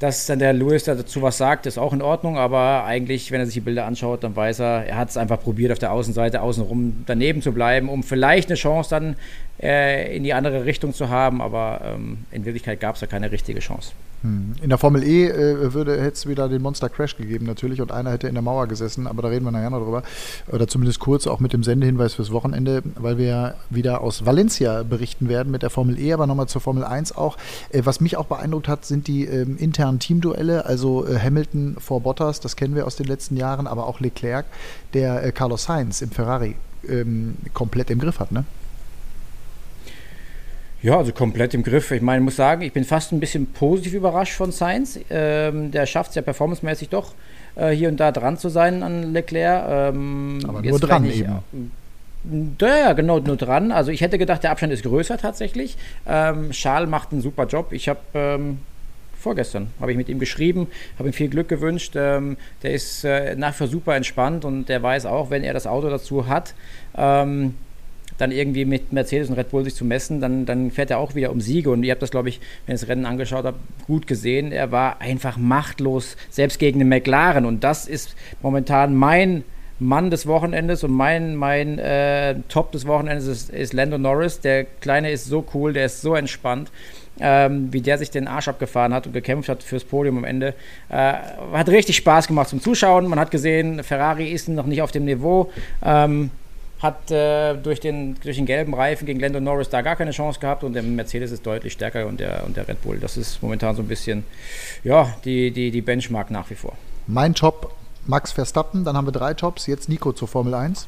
dass dann der Lewis dazu was sagt, ist auch in Ordnung, aber eigentlich, wenn er sich die Bilder anschaut, dann weiß er, er hat es einfach probiert, auf der Außenseite außenrum daneben zu bleiben, um vielleicht eine Chance dann äh, in die andere Richtung zu haben, aber ähm, in Wirklichkeit gab es da keine richtige Chance. In der Formel E äh, würde hätte es wieder den Monster Crash gegeben natürlich und einer hätte in der Mauer gesessen, aber da reden wir nachher noch drüber. Oder zumindest kurz auch mit dem Sendehinweis fürs Wochenende, weil wir ja wieder aus Valencia berichten werden mit der Formel E, aber nochmal zur Formel 1 auch. Äh, was mich auch beeindruckt hat, sind die ähm, internen Teamduelle, also äh, Hamilton vor Bottas, das kennen wir aus den letzten Jahren, aber auch Leclerc, der äh, Carlos Sainz im Ferrari ähm, komplett im Griff hat, ne? Ja, also komplett im Griff. Ich meine, ich muss sagen, ich bin fast ein bisschen positiv überrascht von Sainz. Ähm, der schafft es ja performancemäßig doch, äh, hier und da dran zu sein an Leclerc. Ähm, Aber nur dran vielleicht eben. Ja, ja, genau, nur dran. Also ich hätte gedacht, der Abstand ist größer tatsächlich. Ähm, Charles macht einen super Job. Ich habe ähm, vorgestern habe ich mit ihm geschrieben, habe ihm viel Glück gewünscht. Ähm, der ist äh, nach wie vor super entspannt und der weiß auch, wenn er das Auto dazu hat, ähm, dann irgendwie mit Mercedes und Red Bull sich zu messen, dann, dann fährt er auch wieder um Siege. Und ihr habt das, glaube ich, wenn ihr das Rennen angeschaut habt, gut gesehen. Er war einfach machtlos, selbst gegen den McLaren. Und das ist momentan mein Mann des Wochenendes und mein, mein äh, Top des Wochenendes ist, ist Lando Norris. Der Kleine ist so cool, der ist so entspannt. Ähm, wie der sich den Arsch abgefahren hat und gekämpft hat fürs Podium am Ende. Äh, hat richtig Spaß gemacht zum Zuschauen. Man hat gesehen, Ferrari ist noch nicht auf dem Niveau. Ähm, hat äh, durch, den, durch den gelben Reifen gegen Lando Norris da gar keine Chance gehabt und der Mercedes ist deutlich stärker und der, und der Red Bull. Das ist momentan so ein bisschen ja, die, die, die Benchmark nach wie vor. Mein Top Max Verstappen, dann haben wir drei Tops, jetzt Nico zur Formel 1.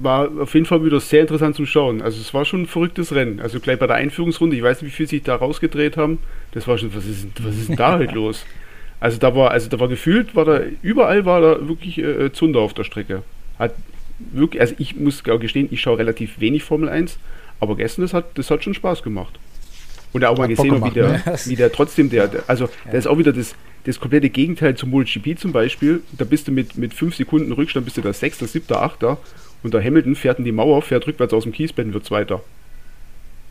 War auf jeden Fall wieder sehr interessant zum Schauen. Also es war schon ein verrücktes Rennen. Also gleich bei der Einführungsrunde, ich weiß nicht, wie viel sich da rausgedreht haben. Das war schon, was ist, denn- was ist denn da halt los? Also da war, also da war gefühlt, war da, überall war da wirklich äh, Zunder auf der Strecke. Hat wirklich, also ich muss auch gestehen, ich schaue relativ wenig Formel 1, aber gestern, das hat, das hat schon Spaß gemacht. Und auch mal Hat gesehen, wie, gemacht, der, ne? wie der trotzdem, der, der also der ist auch wieder das, das komplette Gegenteil zum MotoGP zum Beispiel. Da bist du mit, mit 5 Sekunden Rückstand, bist du da Sechster, Siebter, Achter und der Hamilton fährt in die Mauer, fährt rückwärts aus dem Kiesbett und wird Zweiter.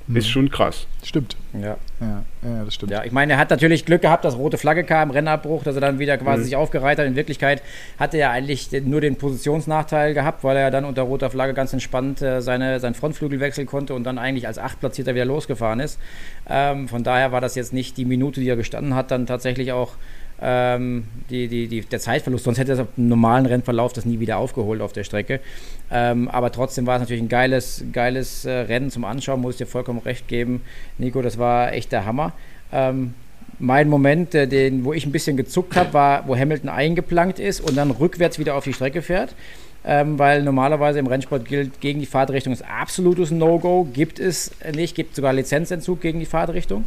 Mhm. Ist schon krass. Stimmt. Ja. ja. Ja, das stimmt. Ja, ich meine, er hat natürlich Glück gehabt, dass rote Flagge kam, Rennabbruch, dass er dann wieder quasi mhm. sich aufgereiht hat. In Wirklichkeit hatte er eigentlich nur den Positionsnachteil gehabt, weil er dann unter roter Flagge ganz entspannt äh, seine, seinen Frontflügel wechseln konnte und dann eigentlich als Achtplatzierter wieder losgefahren ist. Ähm, von daher war das jetzt nicht die Minute, die er gestanden hat, dann tatsächlich auch ähm, die, die, die, der Zeitverlust. Sonst hätte er auf einem normalen Rennverlauf das nie wieder aufgeholt auf der Strecke. Ähm, aber trotzdem war es natürlich ein geiles, geiles äh, Rennen zum Anschauen, muss ich dir vollkommen recht geben. Nico, das war echt der Hammer. Ähm, mein Moment, äh, den, wo ich ein bisschen gezuckt habe, war, wo Hamilton eingeplankt ist und dann rückwärts wieder auf die Strecke fährt ähm, weil normalerweise im Rennsport gilt, gegen die Fahrtrichtung ist absolutes No-Go, gibt es nicht, gibt sogar Lizenzentzug gegen die Fahrtrichtung.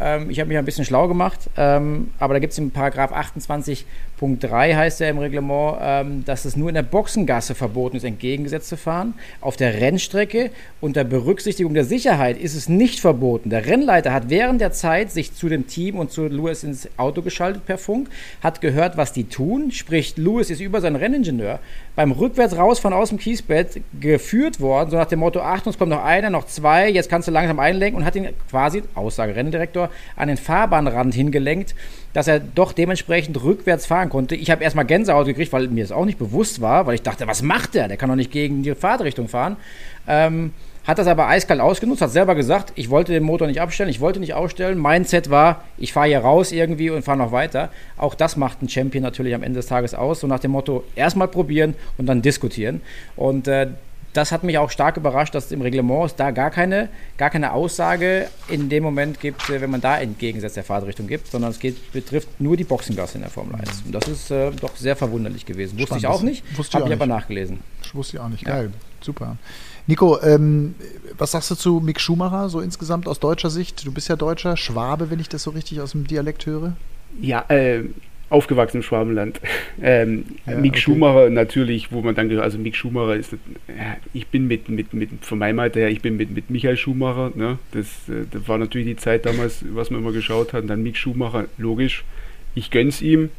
Ähm, ich habe mich ein bisschen schlau gemacht, ähm, aber da gibt es im Paragraph 28.3 heißt er im Reglement, ähm, dass es nur in der Boxengasse verboten ist, entgegengesetzt zu fahren. Auf der Rennstrecke unter Berücksichtigung der Sicherheit ist es nicht verboten. Der Rennleiter hat während der Zeit sich zu dem Team und zu Lewis ins Auto geschaltet per Funk, hat gehört, was die tun, sprich Lewis ist über seinen Renningenieur beim rückwärts rausfahren aus dem Kiesbett geführt worden, so nach dem Motto, Achtung, es kommt noch einer, noch zwei, jetzt kannst du langsam einlenken und hat ihn quasi, Aussage Renndirektor, an den Fahrbahnrand hingelenkt, dass er doch dementsprechend rückwärts fahren konnte. Ich habe erstmal Gänsehaut gekriegt, weil mir das auch nicht bewusst war, weil ich dachte, was macht der? Der kann doch nicht gegen die Fahrtrichtung fahren. Ähm, hat das aber eiskalt ausgenutzt, hat selber gesagt, ich wollte den Motor nicht abstellen, ich wollte nicht ausstellen. Mein Set war, ich fahre hier raus irgendwie und fahre noch weiter. Auch das macht ein Champion natürlich am Ende des Tages aus. So nach dem Motto, erstmal probieren und dann diskutieren. Und äh, das hat mich auch stark überrascht, dass es im Reglement es da gar keine, gar keine Aussage in dem Moment gibt, äh, wenn man da entgegensetzt der Fahrtrichtung gibt, sondern es geht, betrifft nur die Boxengasse in der Formel 1. Und das ist äh, doch sehr verwunderlich gewesen. Wusste Spannend. ich auch nicht, habe ich aber nachgelesen. Ich wusste ich auch nicht. Geil, ja. super. Nico, ähm, was sagst du zu Mick Schumacher so insgesamt aus deutscher Sicht? Du bist ja Deutscher, Schwabe, wenn ich das so richtig aus dem Dialekt höre. Ja, äh, aufgewachsen im Schwabenland. [LAUGHS] Ähm, ja, Mick okay. Schumacher natürlich, wo man dann gehört, also Mick Schumacher ist, ja, ich bin mit, mit, mit, von meinem Alter her, ich bin mit, mit Michael Schumacher, ne? das, äh, das war natürlich die Zeit damals, was man immer geschaut hat, und dann Mick Schumacher, logisch, ich gönn's ihm,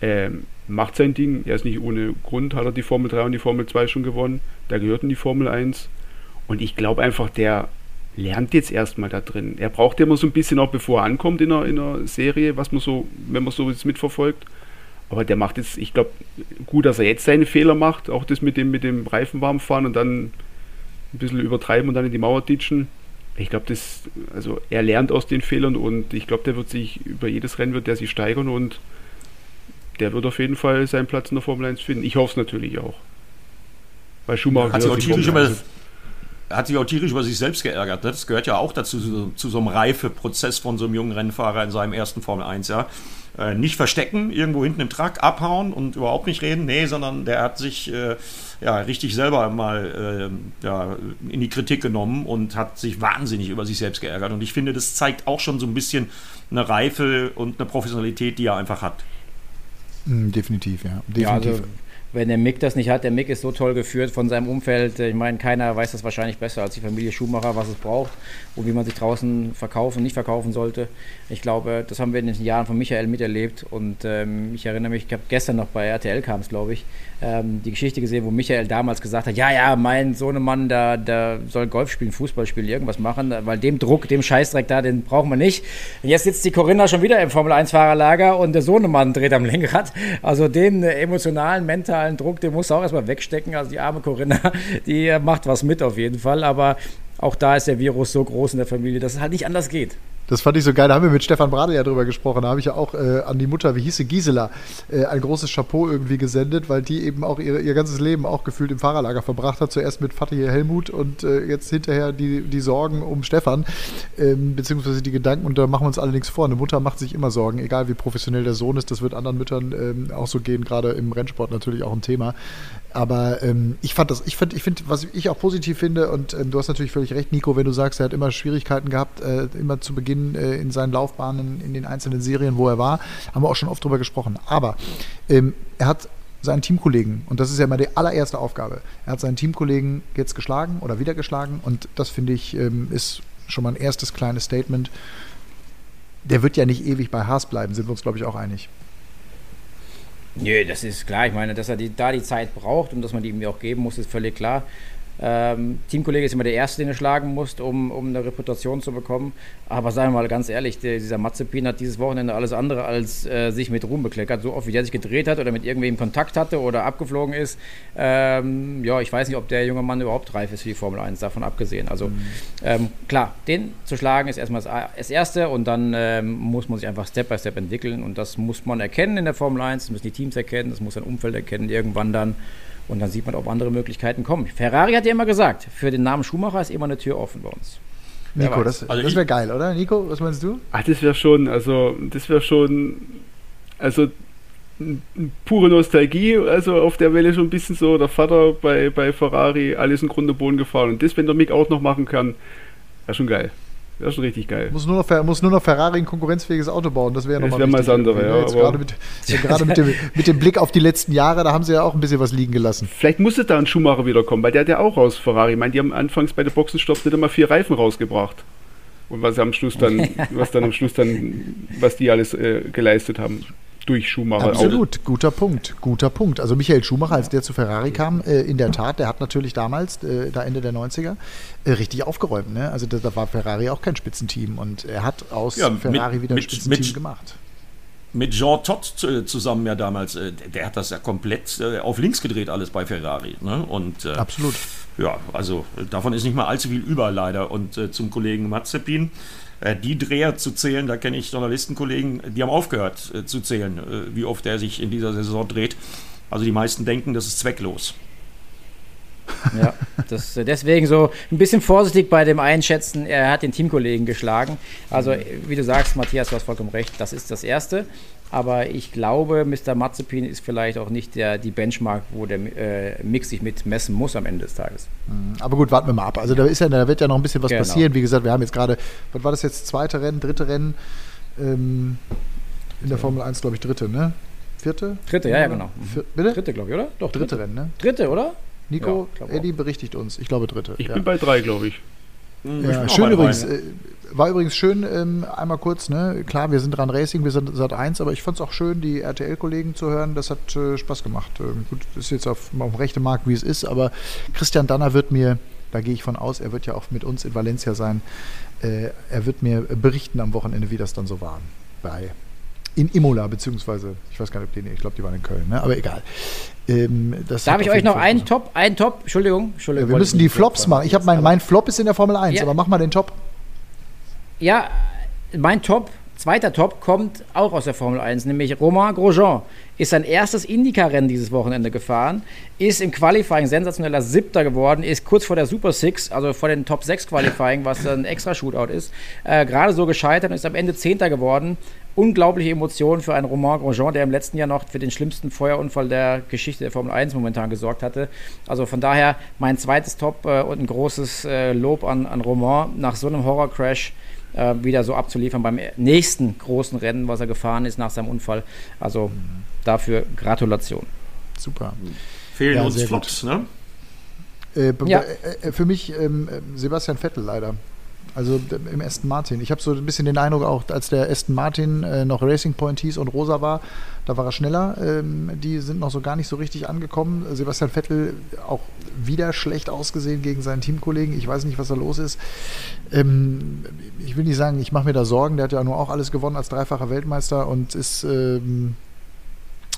ähm, macht sein Ding. Er ist nicht ohne Grund, hat er die Formel 3 und die Formel 2 schon gewonnen. Da gehört in die Formel 1. Und ich glaube einfach, der lernt jetzt erstmal da drin. Er braucht ja immer so ein bisschen auch, bevor er ankommt in einer, in einer Serie, was man so, wenn man so jetzt mitverfolgt. Aber der macht jetzt, ich glaube, gut, dass er jetzt seine Fehler macht, auch das mit dem, mit dem Reifen warm fahren und dann ein bisschen übertreiben und dann in die Mauer ditchen. Ich glaube, das, also er lernt aus den Fehlern und ich glaube, der wird sich über jedes Rennen wird der sich steigern und der wird auf jeden Fall seinen Platz in der Formel 1 finden. Ich hoffe es natürlich auch. Weil Schumacher hat sich, auch tierisch über, hat sich auch tierisch über sich selbst geärgert. Ne? Das gehört ja auch dazu, zu, zu so einem Reifeprozess von so einem jungen Rennfahrer in seinem ersten Formel 1 Jahr. Äh, nicht verstecken, irgendwo hinten im Truck abhauen und überhaupt nicht reden, nee, sondern der hat sich äh, ja richtig selber mal äh, ja, in die Kritik genommen und hat sich wahnsinnig über sich selbst geärgert. Und ich finde, das zeigt auch schon so ein bisschen eine Reife und eine Professionalität, die er einfach hat. Mm, definitiv, ja. Definitiv. Ja, also wenn der Mick das nicht hat, der Mick ist so toll geführt von seinem Umfeld. Ich meine, keiner weiß das wahrscheinlich besser als die Familie Schumacher, was es braucht und wie man sich draußen verkaufen, nicht verkaufen sollte. Ich glaube, das haben wir in den Jahren von Michael miterlebt und ähm, ich erinnere mich, ich habe gestern noch bei RTL kam es, glaube ich, ähm, die Geschichte gesehen, wo Michael damals gesagt hat, ja, ja, mein Sohnemann, der, der soll Golf spielen, Fußball spielen, irgendwas machen, weil dem Druck, dem Scheißdreck da, den brauchen wir nicht. Und jetzt sitzt die Corinna schon wieder im Formel-1-Fahrerlager und der Sohnemann dreht am Lenkrad. Also den äh, emotionalen, mentalen Druck, den muss er auch erstmal wegstecken. Also die arme Corinna, [LAUGHS] die macht was mit auf jeden Fall, aber auch da ist der Virus so groß in der Familie, dass es halt nicht anders geht. Das fand ich so geil. Da haben wir mit Stefan Brade ja drüber gesprochen. Da habe ich ja auch äh, an die Mutter, wie hieß sie, Gisela, äh, ein großes Chapeau irgendwie gesendet, weil die eben auch ihre, ihr ganzes Leben auch gefühlt im Fahrerlager verbracht hat. Zuerst mit hier Helmut und äh, jetzt hinterher die, die Sorgen um Stefan, ähm, beziehungsweise die Gedanken. Und da machen wir uns alle nichts vor. Eine Mutter macht sich immer Sorgen, egal wie professionell der Sohn ist. Das wird anderen Müttern ähm, auch so gehen, gerade im Rennsport natürlich auch ein Thema. Aber ähm, ich fand das, ich finde, ich find, was ich auch positiv finde, und ähm, du hast natürlich völlig recht, Nico, wenn du sagst, er hat immer Schwierigkeiten gehabt, äh, immer zu Beginn äh, in seinen Laufbahnen, in, den einzelnen Serien, wo er war, haben wir auch schon oft drüber gesprochen. Aber ähm, er hat seinen Teamkollegen, und das ist ja immer die allererste Aufgabe, er hat seinen Teamkollegen jetzt geschlagen oder wieder geschlagen, und das finde ich, ähm, ist schon mal ein erstes kleines Statement. Der wird ja nicht ewig bei Haas bleiben, sind wir uns, glaube ich, auch einig. Nö, das ist klar. Ich meine, dass er die, da die Zeit braucht und dass man die ihm auch geben muss, ist völlig klar. Ähm, Teamkollege ist immer der Erste, den du schlagen musst, um, um eine Reputation zu bekommen. Aber sagen wir mal ganz ehrlich, der, dieser Mazepin hat dieses Wochenende alles andere als äh, sich mit Ruhm bekleckert. So oft wie der sich gedreht hat oder mit irgendwem Kontakt hatte oder abgeflogen ist. Ähm, ja, ich weiß nicht, ob der junge Mann überhaupt reif ist für die Formel 1, davon abgesehen. Also mhm. ähm, klar, den zu schlagen ist erstmal das, Erste und dann ähm, muss man sich einfach Step by Step entwickeln und das muss man erkennen in der Formel 1, das müssen die Teams erkennen, das muss ein Umfeld erkennen irgendwann dann. Und dann sieht man, ob andere Möglichkeiten kommen. Ferrari hat ja immer gesagt, für den Namen Schumacher ist immer eine Tür offen bei uns. Nico, das, also das wäre geil, oder? Nico, was meinst du? Ach, das wäre schon, also, das wäre schon, also, pure Nostalgie, also auf der Welle schon ein bisschen so, der Vater bei, bei Ferrari, alles in Grund und Boden gefahren. Und das, wenn der Mick auch noch machen kann, wäre schon geil. Das ist schon richtig geil. Muss nur noch, muss nur noch Ferrari ein konkurrenzfähiges Auto bauen. Das wäre nochmal Das wäre mal das andere, ja. Jetzt gerade mit, gerade mit, dem, mit dem Blick auf die letzten Jahre, da haben sie ja auch ein bisschen was liegen gelassen. Vielleicht musste da ein Schumacher wiederkommen, weil der hat ja auch aus Ferrari. Ich meine, die haben anfangs bei der Boxenstopp nicht immer vier Reifen rausgebracht. Und was am Schluss dann, [LAUGHS] was dann am Schluss dann, was die alles äh, geleistet haben durch Schumacher. Absolut, auch. guter Punkt, guter Punkt. Also Michael Schumacher, als der zu Ferrari kam, äh, in der Tat, der hat natürlich damals, äh, da Ende der 90er, äh, richtig aufgeräumt. Ne? Also da, da, war Ferrari auch kein Spitzenteam und er hat aus ja, Ferrari mit, wieder ein Spitzenteam mit, gemacht. Mit Jean Todt zusammen ja damals, äh, der hat das ja komplett äh, auf links gedreht, alles bei Ferrari. Ne? Und, äh, Absolut. Ja, also davon ist nicht mal allzu viel über leider. Und zum Kollegen Mazepin, äh, die Dreher zu zählen, da kenne ich Journalistenkollegen, die haben aufgehört äh, zu zählen, äh, wie oft er sich in dieser Saison dreht. Also die meisten denken, das ist zwecklos. Ja, das, deswegen so ein bisschen vorsichtig bei dem Einschätzen. Er hat den Teamkollegen geschlagen. Also, wie du sagst, Matthias, du hast vollkommen recht. Das ist das Erste. Aber ich glaube, Mr. Mazepin ist vielleicht auch nicht der, die Benchmark, wo der äh, Mix sich mit messen muss am Ende des Tages. Mhm. Aber gut, warten wir mal ab. Also da, ist ja, da wird ja noch ein bisschen was genau. passieren. Wie gesagt, wir haben jetzt gerade, was war das jetzt, zweite Rennen, dritte Rennen? Ähm, in der Formel 1, glaube ich, dritte, ne? Vierte? Dritte, ja, ja, genau. Vier, bitte? Dritte, glaube ich, oder? Doch, dritte, dritte Rennen, ne? Dritte, oder? Nico, ja, Eddie berichtigt uns. Ich glaube, dritte. Ich ja. bin bei drei, glaube ich. Ja, schön übrigens. Rein, äh, war übrigens schön, ähm, einmal kurz, ne? klar, wir sind dran Racing, wir sind seit 1, aber ich fand es auch schön, die RTL-Kollegen zu hören. Das hat äh, Spaß gemacht. Ähm, gut, ist jetzt auf, auf rechte Markt, wie es ist, aber Christian Danner wird mir, da gehe ich von aus, er wird ja auch mit uns in Valencia sein, äh, er wird mir berichten am Wochenende, wie das dann so war. Bei in Imola, beziehungsweise, ich weiß gar nicht, ob die, ich glaube, die waren in Köln, ne? aber egal. Ähm, Darf ich euch noch einen Top, einen Top, Entschuldigung, Entschuldigung. Ja, wir müssen die Flops machen. Ich habe mein, mein Flop ist in der Formel 1, ja. aber mach mal den Top. Ja, mein Top, zweiter Top kommt auch aus der Formel 1, nämlich Romain Grosjean. Ist sein erstes Indycar-Rennen dieses Wochenende gefahren, ist im Qualifying sensationeller Siebter geworden, ist kurz vor der Super Six, also vor den Top 6 Qualifying, was ein extra Shootout ist, äh, gerade so gescheitert und ist am Ende Zehnter geworden. Unglaubliche Emotionen für einen Romain Grosjean, der im letzten Jahr noch für den schlimmsten Feuerunfall der Geschichte der Formel 1 momentan gesorgt hatte. Also von daher mein zweites Top äh, und ein großes äh, Lob an, an Romain nach so einem Horror-Crash äh, wieder so abzuliefern beim nächsten großen Rennen, was er gefahren ist nach seinem Unfall. Also mhm. dafür Gratulation. Super. Fehlen ja, uns Flops, ne? Äh, ja. Äh, äh, für mich ähm, Sebastian Vettel leider. Also im Aston Martin. Ich habe so ein bisschen den Eindruck, auch als der Aston Martin äh, noch Racing Point hieß und rosa war, da war er schneller. Ähm, die sind noch so gar nicht so richtig angekommen. Sebastian Vettel auch wieder schlecht ausgesehen gegen seinen Teamkollegen. Ich weiß nicht, was da los ist. Ähm, ich will nicht sagen, ich mache mir da Sorgen. Der hat ja nur auch alles gewonnen als dreifacher Weltmeister und ist. Ähm,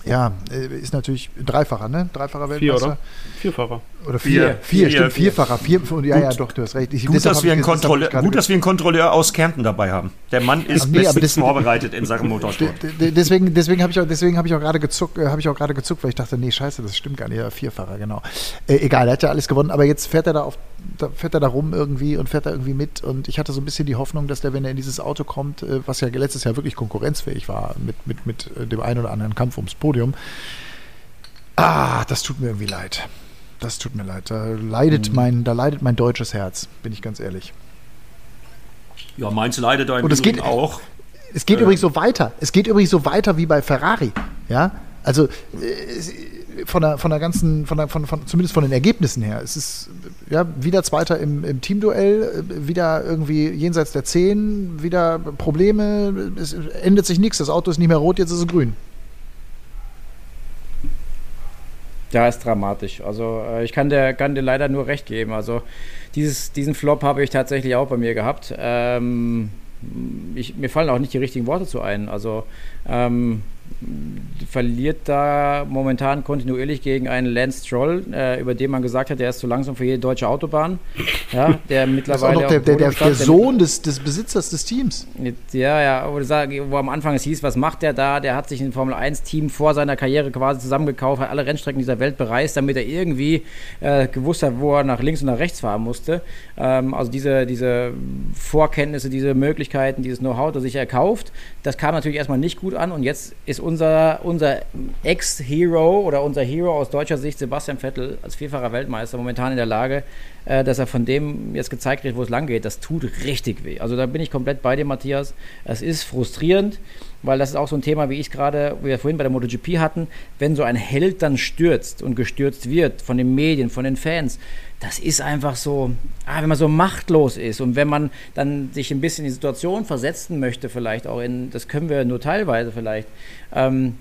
ja, äh, ist natürlich dreifacher, ne? Dreifacher Weltmeister. Vier, oder? Vierfacher. Oder vier. Vier, vier stimmt, vier. vierfacher. Vier, ja, ja, doch, du hast recht. Ich, gut, dass wir, einen Kontrolle, gut dass wir einen Kontrolleur aus Kärnten dabei haben. Der Mann ist nee, bestens vorbereitet in Sachen Motorsport. Deswegen, deswegen habe ich auch, deswegen habe ich auch gerade gezuckt, äh, habe ich auch gerade gezuckt, weil ich dachte, nee, scheiße, das stimmt gar nicht. Ja, Vierfacher, genau. Äh, egal, er hat ja alles gewonnen, aber jetzt fährt er da auf, da fährt er da rum irgendwie und fährt da irgendwie mit. Und ich hatte so ein bisschen die Hoffnung, dass der, wenn er in dieses Auto kommt, äh, was ja letztes Jahr wirklich konkurrenzfähig war mit, mit, mit dem einen oder anderen Kampf ums Podium, Ah, das tut mir irgendwie leid. Das tut mir leid. Da leidet, mhm. mein, da leidet mein deutsches Herz, bin ich ganz ehrlich. Ja, meins leidet da Und es geht auch. Es geht äh, übrigens so weiter. Es geht übrigens so weiter wie bei Ferrari. Ja, also äh, von der, von der ganzen, von der, von, von, zumindest von den Ergebnissen her. Es ist ja wieder Zweiter im, im Teamduell, äh, wieder irgendwie jenseits der 10, wieder Probleme. Es ändert sich nichts. Das Auto ist nicht mehr rot, jetzt ist es grün. Ja, ist dramatisch. Also äh, ich kann dir, kann dir leider nur recht geben. Also dieses, diesen Flop habe ich tatsächlich auch bei mir gehabt. Ähm, ich, mir fallen auch nicht die richtigen Worte zu ein. Also ähm, verliert da momentan kontinuierlich gegen einen Lance Stroll, äh, über den man gesagt hat, der ist zu langsam für jede deutsche Autobahn. Ja, der mittlerweile. [LAUGHS] Das ist auch noch der, der, der, der Sohn des, des, Besitzers des Teams. Ja, ja, wo, wo am Anfang es hieß, was macht der da? Der hat sich ein Formel 1-Team vor seiner Karriere quasi zusammengekauft, hat alle Rennstrecken dieser Welt bereist, damit er irgendwie äh, gewusst hat, wo er nach links und nach rechts fahren musste. Ähm, also diese, diese Vorkenntnisse, diese Möglichkeiten, dieses Know-how, das sich erkauft, das kam natürlich erstmal nicht gut an und jetzt ist unser, unser Ex-Hero oder unser Hero aus deutscher Sicht, Sebastian Vettel, als vierfacher Weltmeister, momentan in der Lage, äh, dass er von dem jetzt gezeigt kriegt, wo es lang geht. Das tut richtig weh. Also da bin ich komplett bei dir, Matthias. Es ist frustrierend, weil das ist auch so ein Thema, wie ich gerade, wie wir vorhin bei der MotoGP hatten, wenn so ein Held dann stürzt und gestürzt wird von den Medien, von den Fans, das ist einfach so, ah, wenn man so machtlos ist und wenn man dann sich ein bisschen in die Situation versetzen möchte, vielleicht auch in, das können wir nur teilweise vielleicht, ähm,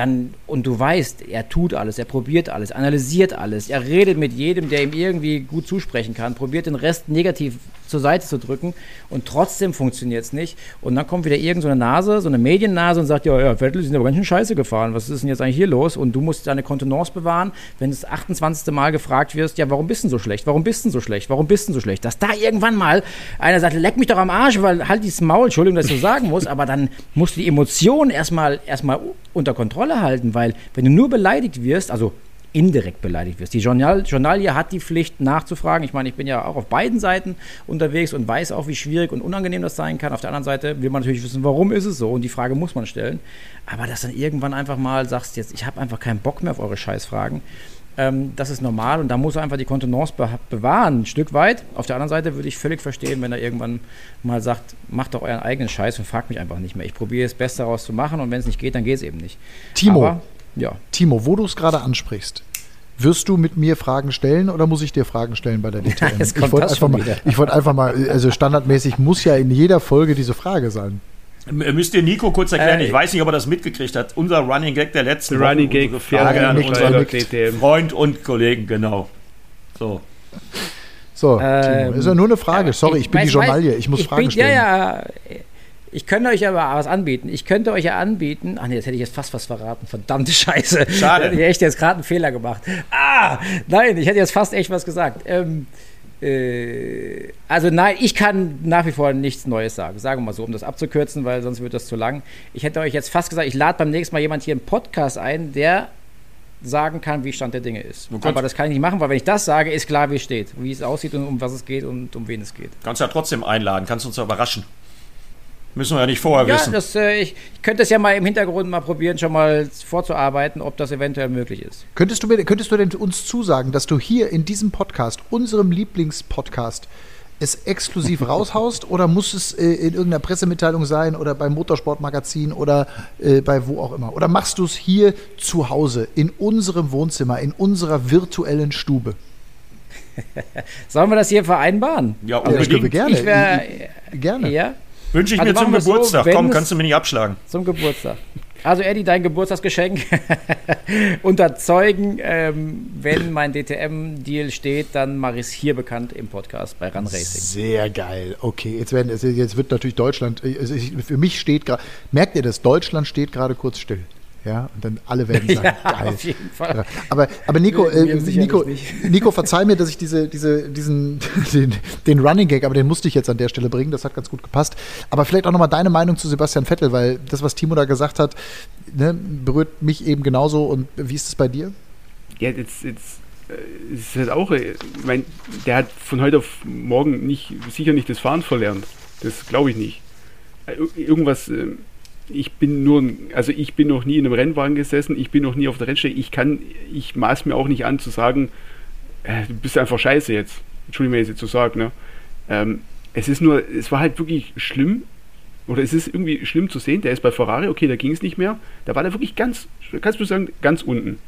dann, und du weißt, er tut alles, er probiert alles, analysiert alles, er redet mit jedem, der ihm irgendwie gut zusprechen kann, probiert den Rest negativ zur Seite zu drücken und trotzdem funktioniert es nicht. Und dann kommt wieder irgendeine so Nase, so eine Mediennase und sagt, ja, ja, Vettel, die sind aber ganz schön scheiße gefahren, was ist denn jetzt eigentlich hier los? Und du musst deine Kontenance bewahren, wenn du das 28. Mal gefragt wirst, ja, warum bist du so schlecht? Warum bist du so schlecht? Warum bist du so schlecht? Dass da irgendwann mal einer sagt, leck mich doch am Arsch, weil halt dieses Maul, Entschuldigung, dass ich so sagen muss, aber dann musst du die Emotionen erstmal erstmal unter Kontrolle halten, weil wenn du nur beleidigt wirst, also indirekt beleidigt wirst. Die Journal Journalie hat die Pflicht nachzufragen. Ich meine, ich bin ja auch auf beiden Seiten unterwegs und weiß auch, wie schwierig und unangenehm das sein kann. Auf der anderen Seite will man natürlich wissen, warum ist es so und die Frage muss man stellen. Aber dass dann irgendwann einfach mal sagst, jetzt, ich habe einfach keinen Bock mehr auf eure Scheißfragen, ähm, das ist normal und da muss er einfach die Kontenance be bewahren, ein Stück weit. Auf der anderen Seite würde ich völlig verstehen, wenn er irgendwann mal sagt, macht doch euren eigenen Scheiß und fragt mich einfach nicht mehr. Ich probiere das Beste daraus zu machen und wenn es nicht geht, dann geht es eben nicht. Timo, Aber, ja. Timo, wo du es gerade ansprichst, wirst du mit mir Fragen stellen oder muss ich dir Fragen stellen bei der [LAUGHS] DTM? ich wollte einfach, mal, ich wollt einfach mal, also standardmäßig muss ja in jeder Folge diese Frage sein. Müsst ihr Nico kurz erklären, äh, ich weiß nicht, ob er das mitgekriegt hat. Unser Running Gag der letzten Woche. Running Gag, Frage an unseren Freund und Kollegen, genau. So. So, ähm, ist ja nur eine Frage. Sorry, ich, ich bin weiß, die Journalie. Ich muss ich Fragen bin, stellen. Ja, ja. Ich könnte euch aber was anbieten. Ich könnte euch ja anbieten. Ach nee, jetzt hätte ich jetzt fast was verraten. Verdammte Scheiße. Schade. Da hätte ich echt jetzt gerade einen Fehler gemacht. Ah, nein, ich hätte jetzt fast echt was gesagt. Ähm, äh, also nein, ich kann nach wie vor nichts Neues sagen. Sagen wir mal so, um das abzukürzen, weil sonst wird das zu lang. Ich hätte euch jetzt fast gesagt, ich lade beim nächsten Mal jemand hier im Podcast ein, der sagen kann, wie Stand der Dinge ist. Aber das kann ich nicht machen, weil wenn ich das sage, ist klar, wie es steht, wie es aussieht und um was es geht und um wen es geht. Kannst ja trotzdem einladen, kannst uns überraschen. Müssen wir ja nicht vorher ja, wissen. Das, äh, ich, ich könnte es ja mal im Hintergrund mal probieren, schon mal vorzuarbeiten, ob das eventuell möglich ist. Könntest du, könntest du denn uns zusagen, dass du hier in diesem Podcast, unserem Lieblingspodcast, es exklusiv [LAUGHS] raushaust oder muss es äh, in irgendeiner Pressemitteilung sein oder beim Motorsportmagazin oder äh, bei wo auch immer? Oder machst du es hier zu Hause, in unserem Wohnzimmer, in unserer virtuellen Stube? [LAUGHS] Sollen wir das hier vereinbaren? Ja, unbedingt. Also, ich gerne. Ich wär, gerne. Ja? Wünsche ich also mir zum Geburtstag. So, Komm, kannst du mir nicht abschlagen. Zum Geburtstag. Also Eddie, dein Geburtstagsgeschenk [LAUGHS] unterzeugen, ähm, wenn mein DTM-Deal steht, dann mache ich es hier bekannt im Podcast bei Run Racing. Sehr geil. Okay, jetzt, werden, jetzt wird natürlich Deutschland, also für mich steht gerade, merkt ihr das, Deutschland steht gerade kurz still. Ja, und dann alle werden [LAUGHS] sagen, ja, geil. Auf jeden Fall. Aber, aber Nico, äh, Nico, [LAUGHS] Nico, verzeih mir, dass ich diese, diese, diesen, [LAUGHS] den, den Running Gag, aber den musste ich jetzt an der Stelle bringen, das hat ganz gut gepasst. Aber vielleicht auch nochmal deine Meinung zu Sebastian Vettel, weil das, was Timo da gesagt hat, ne, berührt mich eben genauso. Und wie ist es bei dir? Ja, jetzt, jetzt äh, ist halt auch, äh, ich mein, der hat von heute auf morgen nicht, sicher nicht das Fahren verlernt. Das glaube ich nicht. Äh, irgendwas ich bin nur, also ich bin noch nie in einem Rennwagen gesessen, ich bin noch nie auf der Rennstrecke, ich kann, ich maß mir auch nicht an zu sagen, äh, du bist einfach scheiße jetzt. Entschuldigung, wenn ich jetzt so sage, ne? Ähm, es ist nur, es war halt wirklich schlimm, oder es ist irgendwie schlimm zu sehen, der ist bei Ferrari, okay, da ging es nicht mehr, da war der wirklich ganz, kannst du sagen, ganz unten.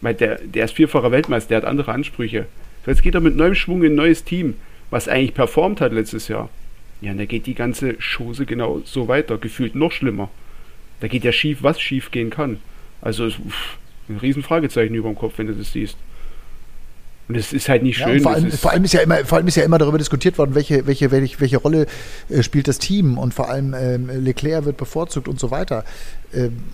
Weil der, der ist vierfacher Weltmeister, der hat andere Ansprüche. So, jetzt geht er mit neuem Schwung in ein neues Team, was eigentlich performt hat letztes Jahr. Ja, und da geht die ganze Chose genau so weiter, gefühlt noch schlimmer. Da geht ja schief, was schief gehen kann. Also, ein riesen Fragezeichen über dem Kopf, wenn du das siehst. Und es ist halt nicht Ja, schön. und vor, allem, ist, vor, allem ist ja immer, vor allem ist ja immer darüber diskutiert worden, welche, welche, welche, welche Rolle äh, spielt das Team und vor allem ähm, Leclerc wird bevorzugt und so weiter. Ähm,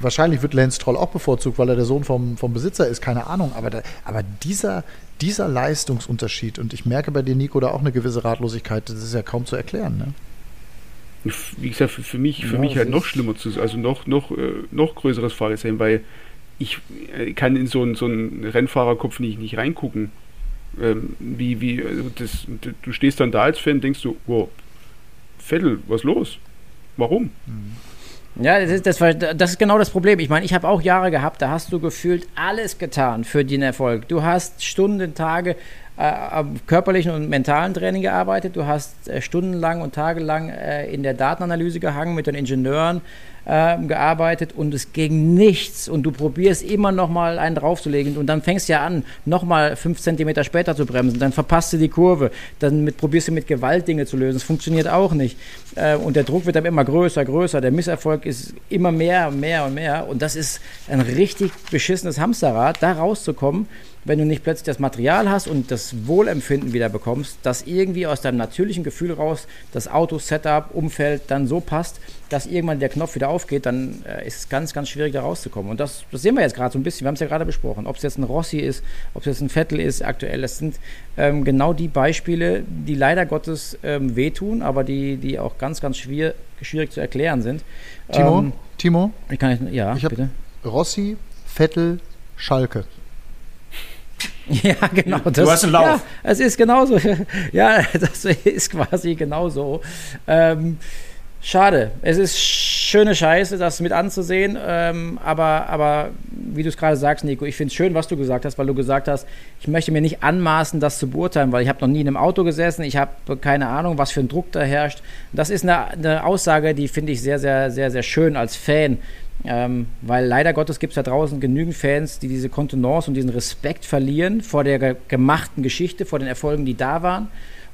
wahrscheinlich wird Lance Troll auch bevorzugt, weil er der Sohn vom, vom Besitzer ist, keine Ahnung. Aber, da, aber dieser, dieser Leistungsunterschied, und ich merke bei dir, Nico, da auch eine gewisse Ratlosigkeit, das ist ja kaum zu erklären. Ne? wie gesagt, für, für mich, für Ja, mich halt noch schlimmer zu also noch, noch, äh, noch größeres Fragezeichen, weil ich äh, kann in so einen, so einen Rennfahrerkopf nicht, nicht reingucken. Ähm, wie, wie, also das, du- stehst dann da als Fan, denkst du, wow, Vettel, was los? Warum? Ja, das ist, das, das ist genau das Problem. Ich meine, ich habe auch Jahre gehabt, da hast du gefühlt alles getan für den Erfolg. Du hast Stunden, Tage äh, am körperlichen und mentalen Training gearbeitet. Du hast äh, stundenlang und tagelang äh, in der Datenanalyse gehangen, mit den Ingenieuren äh, gearbeitet und es ging nichts. Und du probierst immer noch mal einen draufzulegen und dann fängst du ja an, noch mal fünf Zentimeter später zu bremsen. Dann verpasst du die Kurve. Dann mit, probierst du mit Gewalt Dinge zu lösen. Es funktioniert auch nicht. Äh, und der Druck wird dann immer größer, größer. Der Misserfolg ist immer mehr, mehr und mehr. Und das ist ein richtig beschissenes Hamsterrad, da rauszukommen, wenn du nicht plötzlich das Material hast und das Wohlempfinden wieder bekommst, dass irgendwie aus deinem natürlichen Gefühl raus das Auto-Setup, Umfeld dann so passt, dass irgendwann der Knopf wieder aufgeht, dann äh, ist es ganz, ganz schwierig da rauszukommen. Und das, das sehen wir jetzt gerade so ein bisschen. Wir haben es ja gerade besprochen. Ob es jetzt ein Rossi ist, ob es jetzt ein Vettel ist, aktuell, das sind ähm, genau die Beispiele, die leider Gottes ähm, wehtun, aber die, die auch ganz, ganz schwierig, schwierig zu erklären sind. Timo, Ähm, Timo, wie kann ich, ja, Ich bitte. Rossi, Vettel, Schalke. [LAUGHS] Ja, genau. Das, hast einen Lauf. Ja, es ist genauso. [LAUGHS] Ja, das ist quasi genauso. Ähm, schade. Es ist schöne Scheiße, das mit anzusehen. Ähm, aber, aber wie du es gerade sagst, Nico, ich finde es schön, was du gesagt hast, weil du gesagt hast, ich möchte mir nicht anmaßen, das zu beurteilen, weil ich habe noch nie in einem Auto gesessen. Ich habe keine Ahnung, was für ein Druck da herrscht. Das ist eine, eine Aussage, die finde ich sehr, sehr, sehr, sehr schön als Fan. Ähm, weil leider Gottes gibt es da draußen genügend Fans, die diese Kontenance und diesen Respekt verlieren vor der ge gemachten Geschichte, vor den Erfolgen, die da waren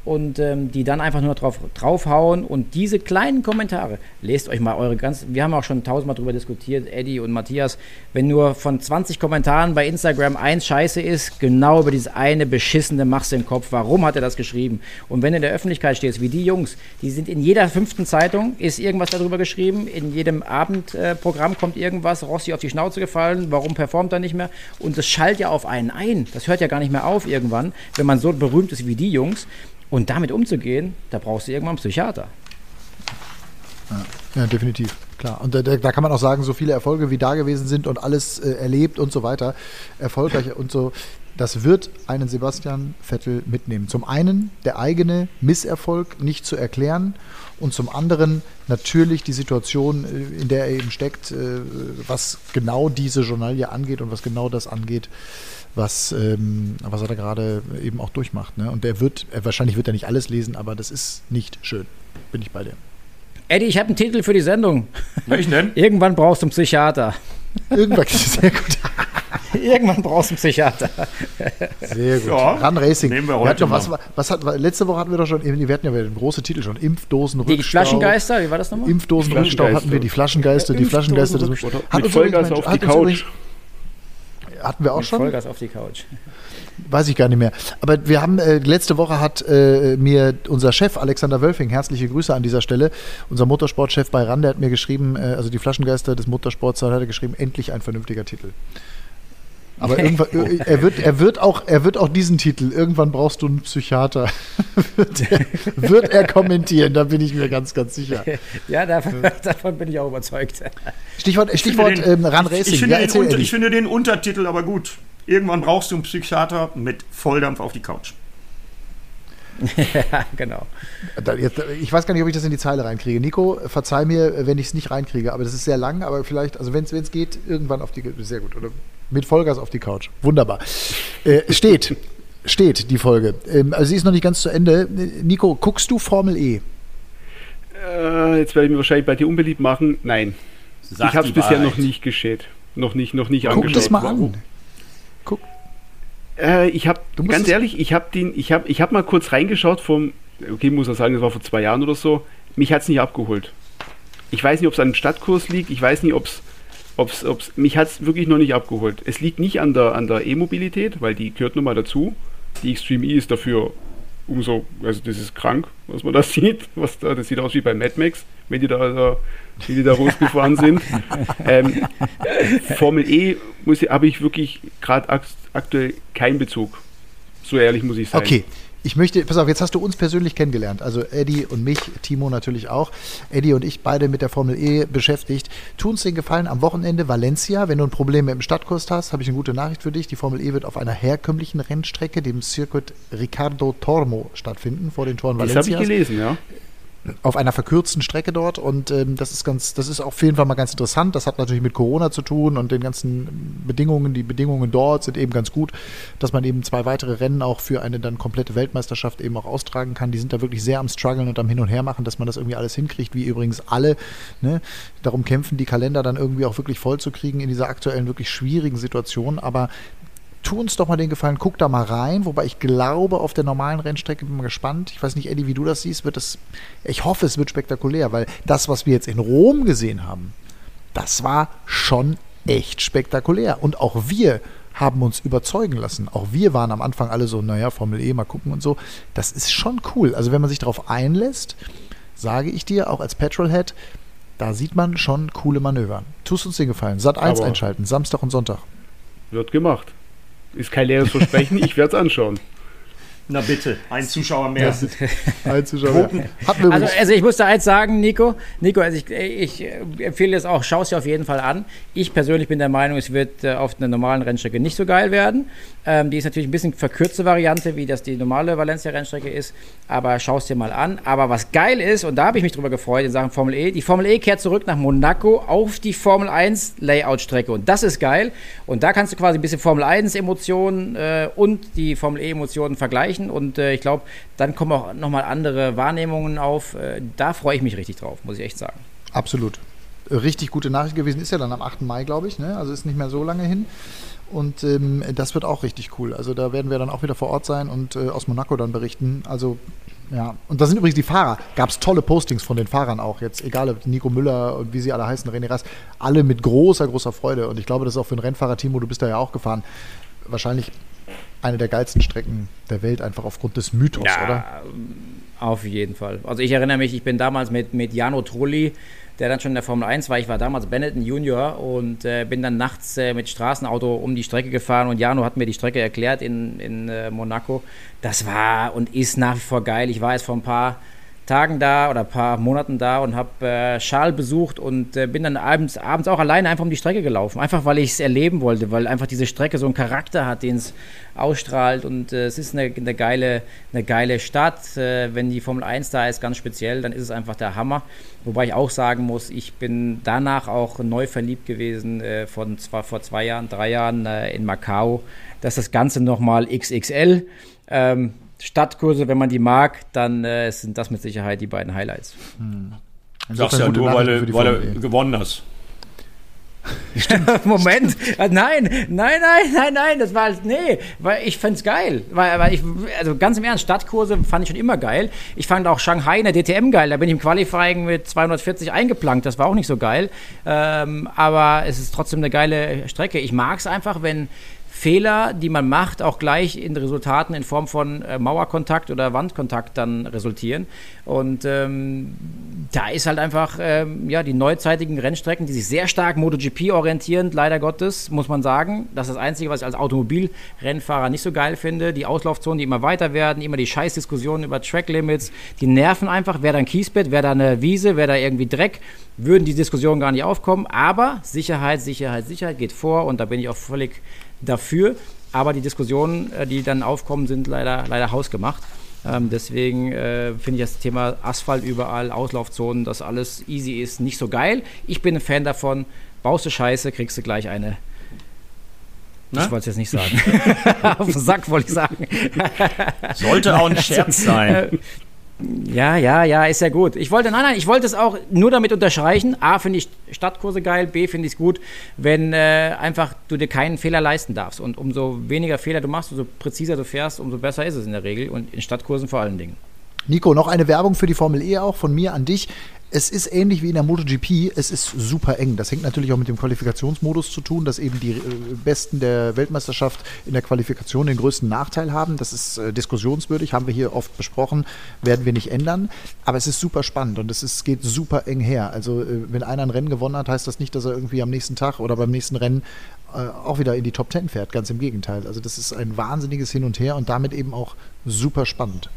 und ähm, die dann einfach nur drauf draufhauen und diese kleinen Kommentare, lest euch mal eure ganzen, wir haben auch schon tausendmal drüber diskutiert, Eddie und Matthias, wenn nur von 20 Kommentaren bei Instagram eins scheiße ist, genau über dieses eine beschissene machst du im Kopf, warum hat er das geschrieben? Und wenn du in der Öffentlichkeit stehst, wie die Jungs, die sind in jeder fünften Zeitung, ist irgendwas darüber geschrieben, in jedem Abendprogramm äh, kommt irgendwas, Rossi auf die Schnauze gefallen, warum performt er nicht mehr? Und das schallt ja auf einen ein, das hört ja gar nicht mehr auf irgendwann, wenn man so berühmt ist wie die Jungs. Und damit umzugehen, da brauchst du irgendwann einen Psychiater. Ja, definitiv. Klar. Und da, da da kann man auch sagen, so viele Erfolge wie da gewesen sind und alles äh, erlebt und so weiter, erfolgreich und so, das wird einen Sebastian Vettel mitnehmen. Zum einen der eigene Misserfolg nicht zu erklären und zum anderen natürlich die Situation, äh, in der er eben steckt, äh, was genau diese Journalie angeht und was genau das angeht, was, ähm, was er da gerade eben auch durchmacht. Ne? Und der wird, äh, wahrscheinlich wird er nicht alles lesen, aber das ist nicht schön. Bin ich bei dir. Eddie, ich habe einen Titel für die Sendung. Welchen denn? Irgendwann brauchst du einen Psychiater. Irgendwann [LAUGHS] sehr gut. Irgendwann brauchst du einen Psychiater. Sehr gut. Ja, Run Racing. nehmen wir Wir heute hatten noch was, was hat, letzte Woche hatten wir doch schon, wir hatten ja den großen Titel schon, Impfdosen Die Flaschengeister, wie war das nochmal? Impfdosenrückstau hatten wir, die Flaschengeister, die Flaschengeister. Das, hat uns übrigens- auf hat die uns Couch. übrigens- Hatten wir auch Mit schon? Vollgas auf die Couch. Weiß ich gar nicht mehr. Aber wir haben, äh, letzte Woche hat äh, mir unser Chef Alexander Wölfing, herzliche Grüße an dieser Stelle, unser Motorsportchef bei RAN, der hat mir geschrieben, äh, also die Flaschengeister des Motorsports, hat er geschrieben, endlich ein vernünftiger Titel. Aber irgendwann, [LAUGHS] äh, er, wird, er, wird auch, er wird auch diesen Titel, irgendwann brauchst du einen Psychiater, [LAUGHS] wird, er, wird er kommentieren, da bin ich mir ganz, ganz sicher. [LAUGHS] Ja, davon, davon bin ich auch überzeugt. Stichwort, Stichwort den- ähm, ich- Racing. Ich finde, ja, den, unter, ich finde den Untertitel aber gut. Irgendwann brauchst du einen Psychiater mit Volldampf auf die Couch. ja, genau. Ich weiß gar nicht, ob ich das in die Zeile reinkriege. Nico, verzeih mir, wenn ich es nicht reinkriege, aber das ist sehr lang, aber vielleicht, also wenn es geht, irgendwann auf die, sehr gut, oder mit Vollgas auf die Couch. Wunderbar. Äh, steht, steht die Folge. Ähm, also sie ist noch nicht ganz zu Ende. Nico, guckst du Formel E? Äh, jetzt werde ich mir wahrscheinlich bei dir unbeliebt machen. Nein. Sag ich habe es bisher noch nicht geschät. Noch nicht, noch nicht Guck angeschaut. das mal Warum? an. Guck. Äh, ich habe, ganz ehrlich, ich habe den, ich habe, ich habe mal kurz reingeschaut vom, okay, muss ich sagen, das war vor zwei Jahren oder so. Mich hat es nicht abgeholt. Ich weiß nicht, ob es an dem Stadtkurs liegt. Ich weiß nicht, ob es ob's, ob's, mich hat es wirklich noch nicht abgeholt. Es liegt nicht an der an der E-Mobilität, weil die gehört nun mal dazu. Die Extreme E ist dafür umso, also das ist krank, was man da [LAUGHS] sieht. Was da, das sieht aus wie bei Mad Max, wenn die da, da wie die da rausgefahren sind. [LAUGHS] ähm, Formel E habe ich wirklich gerade aktuell keinen Bezug. So ehrlich muss ich sein. Okay, ich möchte, pass auf, jetzt hast du uns persönlich kennengelernt, also Eddie und mich, Timo natürlich auch. Eddie und ich beide mit der Formel E beschäftigt. Tu uns den Gefallen am Wochenende Valencia. Wenn du ein Problem mit dem Stadtkurs hast, habe ich eine gute Nachricht für dich. Die Formel E wird auf einer herkömmlichen Rennstrecke, dem Circuit Ricardo Tormo, stattfinden, vor den Toren Valencia. Das habe ich gelesen, ja auf einer verkürzten Strecke dort und ähm, das ist ganz, das ist auf jeden Fall mal ganz interessant. Das hat natürlich mit Corona zu tun und den ganzen Bedingungen. Die Bedingungen dort sind eben ganz gut, dass man eben zwei weitere Rennen auch für eine dann komplette Weltmeisterschaft eben auch austragen kann. Die sind da wirklich sehr am struggeln und am Hin und Her machen, dass man das irgendwie alles hinkriegt, wie übrigens alle. Ne? Darum kämpfen die Kalender dann irgendwie auch wirklich voll zu kriegen in dieser aktuellen wirklich schwierigen Situation. Aber tu uns doch mal den Gefallen, guck da mal rein. Wobei ich glaube, auf der normalen Rennstrecke bin ich mal gespannt. Ich weiß nicht, Eddie, wie du das siehst, wird es, ich hoffe, es wird spektakulär, weil das, was wir jetzt in Rom gesehen haben, das war schon echt spektakulär. Und auch wir haben uns überzeugen lassen. Auch wir waren am Anfang alle so, naja, Formel E, mal gucken und so. Das ist schon cool. Also wenn man sich darauf einlässt, sage ich dir, auch als Petrolhead, da sieht man schon coole Manöver. Tust uns den Gefallen. Sat 1 Aber einschalten, Samstag und Sonntag. Wird gemacht. Ist kein leeres Versprechen, ich werde es anschauen. Na bitte, ein Zuschauer mehr. [LAUGHS] ein Zuschauer mehr. Also, also, ich muss da eins sagen, Nico. Nico, also ich, ich empfehle es auch, schau es dir auf jeden Fall an. Ich persönlich bin der Meinung, es wird äh, auf einer normalen Rennstrecke nicht so geil werden. Ähm, die ist natürlich ein bisschen verkürzte Variante, wie das die normale Valencia-Rennstrecke ist. Aber schau es dir mal an. Aber was geil ist, und da habe ich mich drüber gefreut in Sachen Formel E, die Formel E kehrt zurück nach Monaco auf die Formel 1 Layout-Strecke. Und das ist geil. Und da kannst du quasi ein bisschen Formel 1-Emotionen äh, und die Formel E-Emotionen vergleichen. Und äh, ich glaube, dann kommen auch nochmal andere Wahrnehmungen auf. Äh, da freue ich mich richtig drauf, muss ich echt sagen. Absolut. Richtig gute Nachricht gewesen ist ja dann am 8. Mai, glaube ich. Ne? Also ist nicht mehr so lange hin. Und ähm, das wird auch richtig cool. Also da werden wir dann auch wieder vor Ort sein und äh, aus Monaco dann berichten. Also ja, und da sind übrigens die Fahrer. Gab es tolle Postings von den Fahrern auch jetzt, egal ob Nico Müller und wie sie alle heißen, René Rast, alle mit großer, großer Freude. Und ich glaube, das ist auch für ein Rennfahrer, Timo, du bist da ja auch gefahren, wahrscheinlich eine der geilsten Strecken der Welt, einfach aufgrund des Mythos, ja, oder? Auf jeden Fall. Also ich erinnere mich, ich bin damals mit, mit Jano Trulli, der dann schon in der Formel 1 war. Ich war damals Benetton Junior und äh, bin dann nachts äh, mit Straßenauto um die Strecke gefahren und Jano hat mir die Strecke erklärt in, in äh, Monaco. Das war und ist nach wie vor geil. Ich war jetzt vor ein paar Tagen da oder ein paar Monaten da und habe äh, Schal besucht und äh, bin dann abends, abends auch alleine einfach um die Strecke gelaufen. Einfach weil ich es erleben wollte, weil einfach diese Strecke so einen Charakter hat, den es ausstrahlt und äh, es ist eine, eine, geile, eine geile Stadt. Äh, wenn die Formel 1 da ist, ganz speziell, dann ist es einfach der Hammer. Wobei ich auch sagen muss, ich bin danach auch neu verliebt gewesen, äh, von zwar vor zwei Jahren, drei Jahren äh, in Macau. Das ist das Ganze nochmal XXL. Ähm, Stadtkurse, wenn man die mag, dann äh, sind das mit Sicherheit die beiden Highlights. Hm. Sagst ja nur, weil, du, weil du gewonnen hast. [LAUGHS] Moment, äh, nein, nein, nein, nein, nein, das war, nee, weil ich fand's geil, weil, weil ich, also ganz im Ernst, Stadtkurse fand ich schon immer geil. Ich fand auch Shanghai in der DTM geil, da bin ich im Qualifying mit 240 eingeplankt, das war auch nicht so geil, ähm, aber es ist trotzdem eine geile Strecke. Ich mag's einfach, wenn, Fehler, die man macht, auch gleich in Resultaten in Form von äh, Mauerkontakt oder Wandkontakt dann resultieren. Und ähm, da ist halt einfach ähm, ja, die neuzeitigen Rennstrecken, die sich sehr stark MotoGP orientieren, leider Gottes, muss man sagen. Das ist das Einzige, was ich als Automobilrennfahrer nicht so geil finde. Die Auslaufzonen, die immer weiter werden, immer die Scheißdiskussionen über Tracklimits, die nerven einfach. Wer da ein Kiesbett, wer da eine Wiese, wer da irgendwie Dreck, würden die Diskussionen gar nicht aufkommen. Aber Sicherheit, Sicherheit, Sicherheit geht vor und da bin ich auch völlig dafür. Aber die Diskussionen, äh, die dann aufkommen, sind leider, leider hausgemacht. Ähm, deswegen äh, finde ich das Thema Asphalt überall, Auslaufzonen, dass alles easy ist, nicht so geil. Ich bin ein Fan davon. Baust du Scheiße, kriegst du gleich eine. Ich wollte es jetzt nicht sagen. [LAUGHS] Auf den Sack wollte ich sagen. Sollte auch ein Scherz [LAUGHS] sein. Ja, ja, ja, ist ja gut. Ich wollte, nein, nein, ich wollte es auch nur damit unterstreichen. A, finde ich Stadtkurse geil, B, finde ich es gut, wenn äh, einfach du dir keinen Fehler leisten darfst. Und umso weniger Fehler du machst, umso präziser du fährst, umso besser ist es in der Regel und in Stadtkursen vor allen Dingen. Nico, noch eine Werbung für die Formel E auch von mir an dich. Es ist ähnlich wie in der MotoGP, es ist super eng. Das hängt natürlich auch mit dem Qualifikationsmodus zu tun, dass eben die äh, Besten der Weltmeisterschaft in der Qualifikation den größten Nachteil haben. Das ist äh, diskussionswürdig, haben wir hier oft besprochen, werden wir nicht ändern. Aber es ist super spannend und es ist, geht super eng her. Also äh, wenn einer ein Rennen gewonnen hat, heißt das nicht, dass er irgendwie am nächsten Tag oder beim nächsten Rennen auch wieder in die Top Ten fährt. Ganz im Gegenteil. Also das ist ein wahnsinniges Hin und Her und damit eben auch super spannend.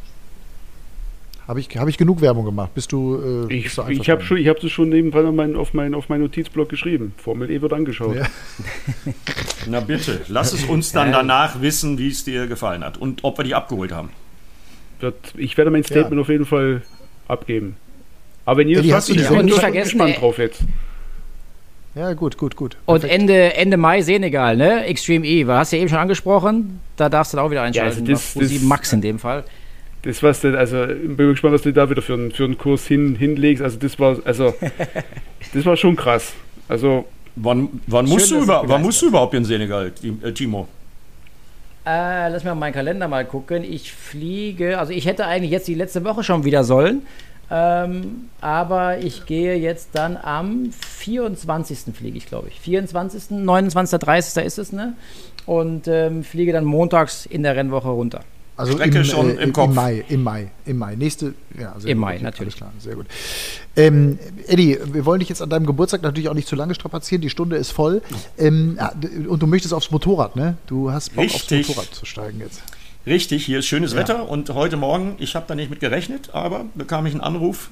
Habe ich, hab ich genug Werbung gemacht? Bist du. Äh, ich bist du ich habe schon, hab das schon nebenbei auf meinen auf mein, auf mein Notizblock geschrieben. Formel E wird angeschaut. Ja. [LAUGHS] Na bitte, lass es uns dann danach wissen, wie es dir gefallen hat und ob wir die abgeholt haben. Ich werde mein Statement ja. auf jeden Fall abgeben. Aber wenn ihr ja, es ich bin nicht gespannt drauf jetzt. Ja, gut, gut, gut. Und Ende, Ende Mai Senegal, ne? Extreme E, hast du ja eben schon angesprochen. Da darfst du dann auch wieder einschalten. Ja, also das, das, Max in dem Fall das was du, also bin gespannt, was du da wieder für einen, für einen Kurs hin, hinlegst. Also das war, also [LAUGHS] das war schon krass. Also wann, wann, musst, du über, wann musst du überhaupt in Senegal, äh, Timo? Äh, lass mir meinen Kalender mal gucken. Ich fliege, also ich hätte eigentlich jetzt die letzte Woche schon wieder sollen. Ähm, aber ich gehe jetzt dann am 24. fliege ich, glaube ich. 24., 29., 30. ist es, ne? Und ähm, fliege dann montags in der Rennwoche runter. Also Strecke im, schon äh, im Kopf. Im Mai, im Mai, im Mai. Nächste, ja, Im Mai, natürlich. Klar, sehr gut. Ähm, Eddie, wir wollen dich jetzt an deinem Geburtstag natürlich auch nicht zu lange strapazieren. Die Stunde ist voll. Ähm, und du möchtest aufs Motorrad, ne? Du hast Bock, Richtig. aufs Motorrad zu steigen jetzt. Richtig, hier ist schönes ja. Wetter und heute Morgen, ich habe da nicht mit gerechnet, aber bekam ich einen Anruf.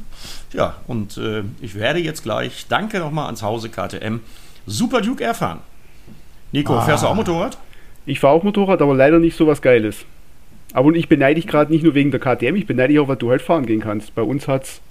Ja, und äh, ich werde jetzt gleich, danke nochmal ans Hause KTM, Super Duke Air fahren. Nico, ah. fährst du auch Motorrad? Ich fahre auch Motorrad, aber leider nicht so was Geiles. Aber ich beneide dich gerade nicht nur wegen der KTM, ich beneide dich auch, weil du halt fahren gehen kannst. Bei uns hat's.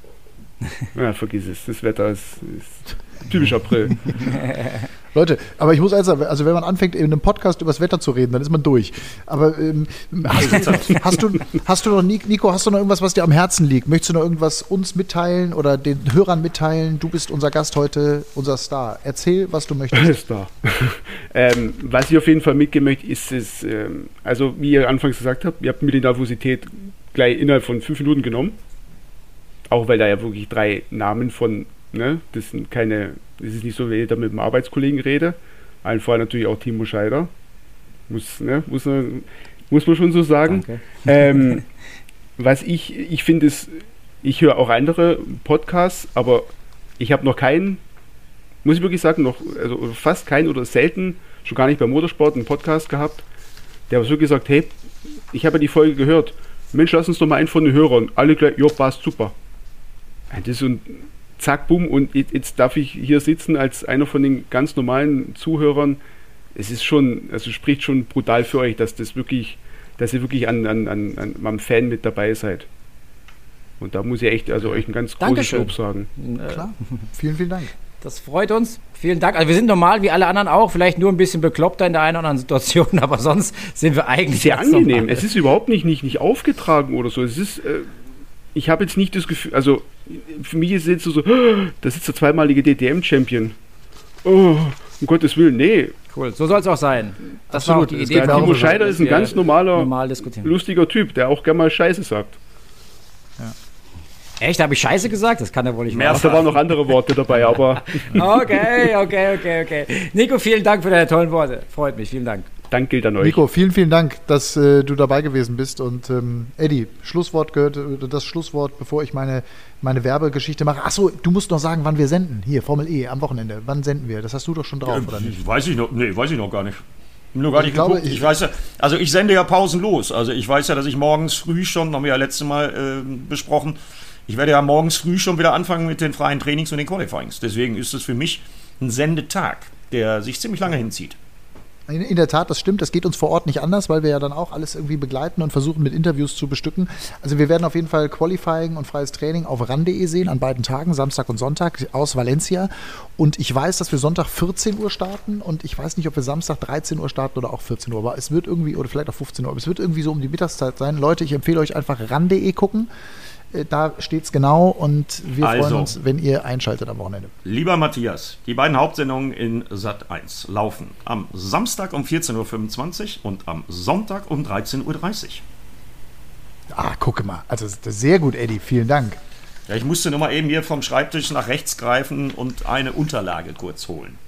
[LAUGHS] Ja, vergiss es. Das Wetter ist, ist typisch April. [LAUGHS] Leute, aber ich muss sagen, also wenn man anfängt, in einem Podcast über das Wetter zu reden, dann ist man durch. Aber ähm, hast, du, [LAUGHS] hast, du, hast du noch, Nico, hast du noch irgendwas, was dir am Herzen liegt? Möchtest du noch irgendwas uns mitteilen oder den Hörern mitteilen? Du bist unser Gast heute, unser Star. Erzähl, was du möchtest. [LAUGHS] Star. [LAUGHS] ähm, was ich auf jeden Fall mitgeben möchte, ist es, ähm, also wie ihr anfangs gesagt habt, ihr habt mir die Nervosität gleich innerhalb von fünf Minuten genommen. Auch weil da ja wirklich drei Namen von Ne? Das sind keine, es ist nicht so, wenn ich da mit einem Arbeitskollegen rede. Allen voran natürlich auch Timo Scheider. Muss, ne? muss, muss man schon so sagen. Ähm, [LAUGHS] was ich, ich finde es, ich höre auch andere Podcasts, aber ich habe noch keinen, muss ich wirklich sagen, noch, also fast keinen oder selten, schon gar nicht beim Motorsport, einen Podcast gehabt, der so gesagt, hey, ich habe ja die Folge gehört, Mensch, lass uns doch mal einen von den Hörern. Alle gleich, ja, passt super. Das ist so ein, zack, bumm, und jetzt darf ich hier sitzen als einer von den ganz normalen Zuhörern. Es ist schon, also spricht schon brutal für euch, dass das wirklich, dass ihr wirklich an, an, an, an am Fan mit dabei seid. Und da muss ich echt, also euch ein ganz großes Lob sagen. Äh, Klar, [LAUGHS] vielen, vielen Dank. Das freut uns. Vielen Dank. Also wir sind normal wie alle anderen auch, vielleicht nur ein bisschen bekloppter in der einen oder anderen Situation, [LAUGHS] aber sonst sind wir eigentlich sehr angenehm. Normal. Es ist überhaupt nicht, nicht, nicht aufgetragen oder so. Es ist, äh, ich habe jetzt nicht das Gefühl, also für mich ist es jetzt so, das ist der zweimalige DTM-Champion. Oh, um Gottes Willen, nee. Cool, so soll es auch sein. Das Absolut, war auch die Idee. Timo Scheider ist ein ganz normaler, normal lustiger Typ, der auch gerne mal Scheiße sagt. Ja. Echt? Habe ich Scheiße gesagt? Das kann ja wohl nicht mehr. Da waren noch andere Worte dabei, aber. [LAUGHS] okay, okay, okay, okay. Nico, vielen Dank für deine tollen Worte. Freut mich, vielen Dank. Dank gilt an euch. Nico, vielen, vielen Dank, dass äh, du dabei gewesen bist. Und ähm, Eddie, Schlusswort gehört, äh, das Schlusswort, bevor ich meine, meine Werbegeschichte mache. Achso, du musst noch sagen, wann wir senden. Hier, Formel E, am Wochenende. Wann senden wir? Das hast du doch schon drauf, ja, oder nicht? Weiß ich noch, nee, weiß ich noch gar nicht. Nur gar nicht glaube, ich, ich, weiß ja, also ich sende ja pausenlos. Also ich weiß ja, dass ich morgens früh schon, haben wir ja letztes Mal äh, besprochen, ich werde ja morgens früh schon wieder anfangen mit den freien Trainings und den Qualifyings. Deswegen ist es für mich ein Sendetag, der sich ziemlich lange hinzieht. In, in, der Tat, das stimmt. Das geht uns vor Ort nicht anders, weil wir ja dann auch alles irgendwie begleiten und versuchen mit Interviews zu bestücken. Also wir werden auf jeden Fall Qualifying und freies Training auf ran.de sehen an beiden Tagen, Samstag und Sonntag aus Valencia. Und ich weiß, dass wir Sonntag 14 Uhr starten und ich weiß nicht, ob wir Samstag 13 Uhr starten oder auch 14 Uhr. Aber es wird irgendwie, oder vielleicht auch 15 Uhr, aber es wird irgendwie so um die Mittagszeit sein. Leute, ich empfehle euch einfach ran.de gucken. Äh, da steht es genau und wir also, freuen uns, wenn ihr einschaltet am Wochenende. Lieber Matthias, die beiden Hauptsendungen in Sat 1 laufen am Samstag um 14.25 Uhr und am Sonntag um 13.30 Uhr. Ah, gucke mal. Also sehr gut, Eddie. Vielen Dank. Ja, ich musste nur mal eben hier vom Schreibtisch nach rechts greifen und eine Unterlage kurz holen.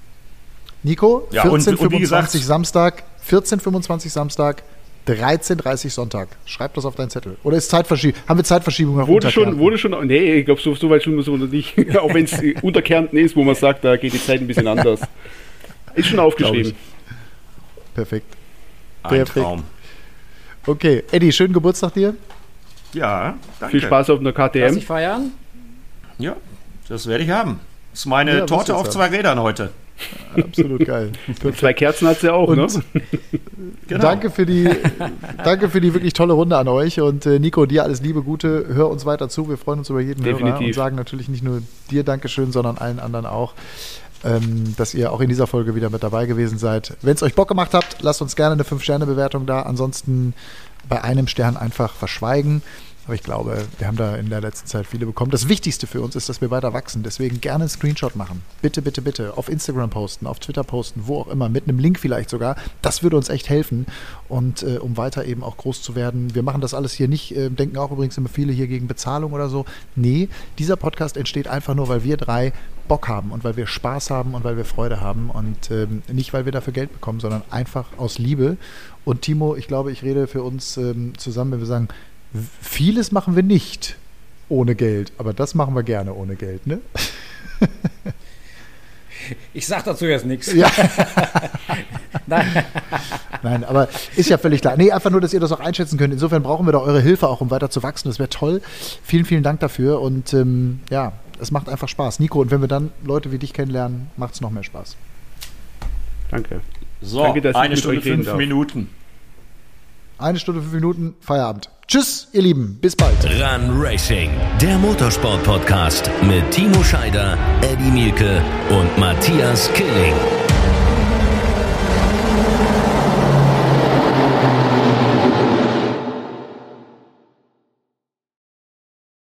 Nico, Ja, und- 14.25 und wie gesagt- Samstag, 14.25 Samstag, 13.30 Sonntag. Schreib das auf deinen Zettel. Oder ist Zeitverschiebung? Haben wir Zeitverschiebung Wurde schon, wurde schon, nee, ich glaube, so, so weit schon muss man nicht. [LAUGHS] Auch wenn es unter Kärnten ist, wo man sagt, da geht die Zeit ein bisschen anders. Ist schon aufgeschrieben. Perfekt. Ein Perfekt. Traum. Okay, Eddie, schönen Geburtstag dir. Ja, danke. Viel Spaß auf einer Lass KTM. dich feiern. Ja, das werde ich haben. Das ist meine Ja, Torte auf zwei Rädern heute. Absolut geil. Zwei Kerzen hat sie auch, Und ne? Genau. danke, für die, [LAUGHS] danke für die wirklich tolle Runde an euch. Und äh, Nico, dir alles Liebe, Gute. Hör uns weiter zu. Wir freuen uns über jeden Hörer Definitiv. und sagen natürlich nicht nur dir Dankeschön, sondern allen anderen auch, ähm, dass ihr auch in dieser Folge wieder mit dabei gewesen seid. Wenn es euch Bock gemacht habt, lasst uns gerne eine 5-Sterne-Bewertung da. Ansonsten bei einem Stern einfach verschweigen. Aber ich glaube, wir haben da in der letzten Zeit viele bekommen. Das Wichtigste für uns ist, dass wir weiter wachsen. Deswegen gerne einen Screenshot machen. Bitte, bitte, bitte. Auf Instagram posten, auf Twitter posten, wo auch immer, mit einem Link vielleicht sogar. Das würde uns echt helfen. Und äh, um weiter eben auch groß zu werden. Wir machen das alles hier nicht, äh, denken auch übrigens immer viele hier gegen Bezahlung oder so. Nee, dieser Podcast entsteht einfach nur, weil wir drei Bock haben und weil wir Spaß haben und weil wir Freude haben. Und ähm, nicht, weil wir dafür Geld bekommen, sondern einfach aus Liebe. Und Timo, ich glaube, ich rede für uns ähm, zusammen, wenn wir sagen, Vieles machen wir nicht ohne Geld, aber das machen wir gerne ohne Geld, ne? Ich sag dazu jetzt nichts. Ja. [LAUGHS] Nein. Nein, aber ist ja völlig klar. Nee, einfach nur, dass ihr das auch einschätzen könnt. Insofern brauchen wir da eure Hilfe auch, um weiter zu wachsen. Das wäre toll. Vielen, vielen Dank dafür und ähm, ja, es macht einfach Spaß. Nico, und wenn wir dann Leute wie dich kennenlernen, macht es noch mehr Spaß. Danke. So, Danke, eine Stunde fünf. Minuten. Eine Stunde, fünf Minuten, Feierabend. Tschüss, ihr Lieben. Bis bald. Run Racing, der Motorsport-Podcast mit Timo Scheider, Eddie Mielke und Matthias Killing.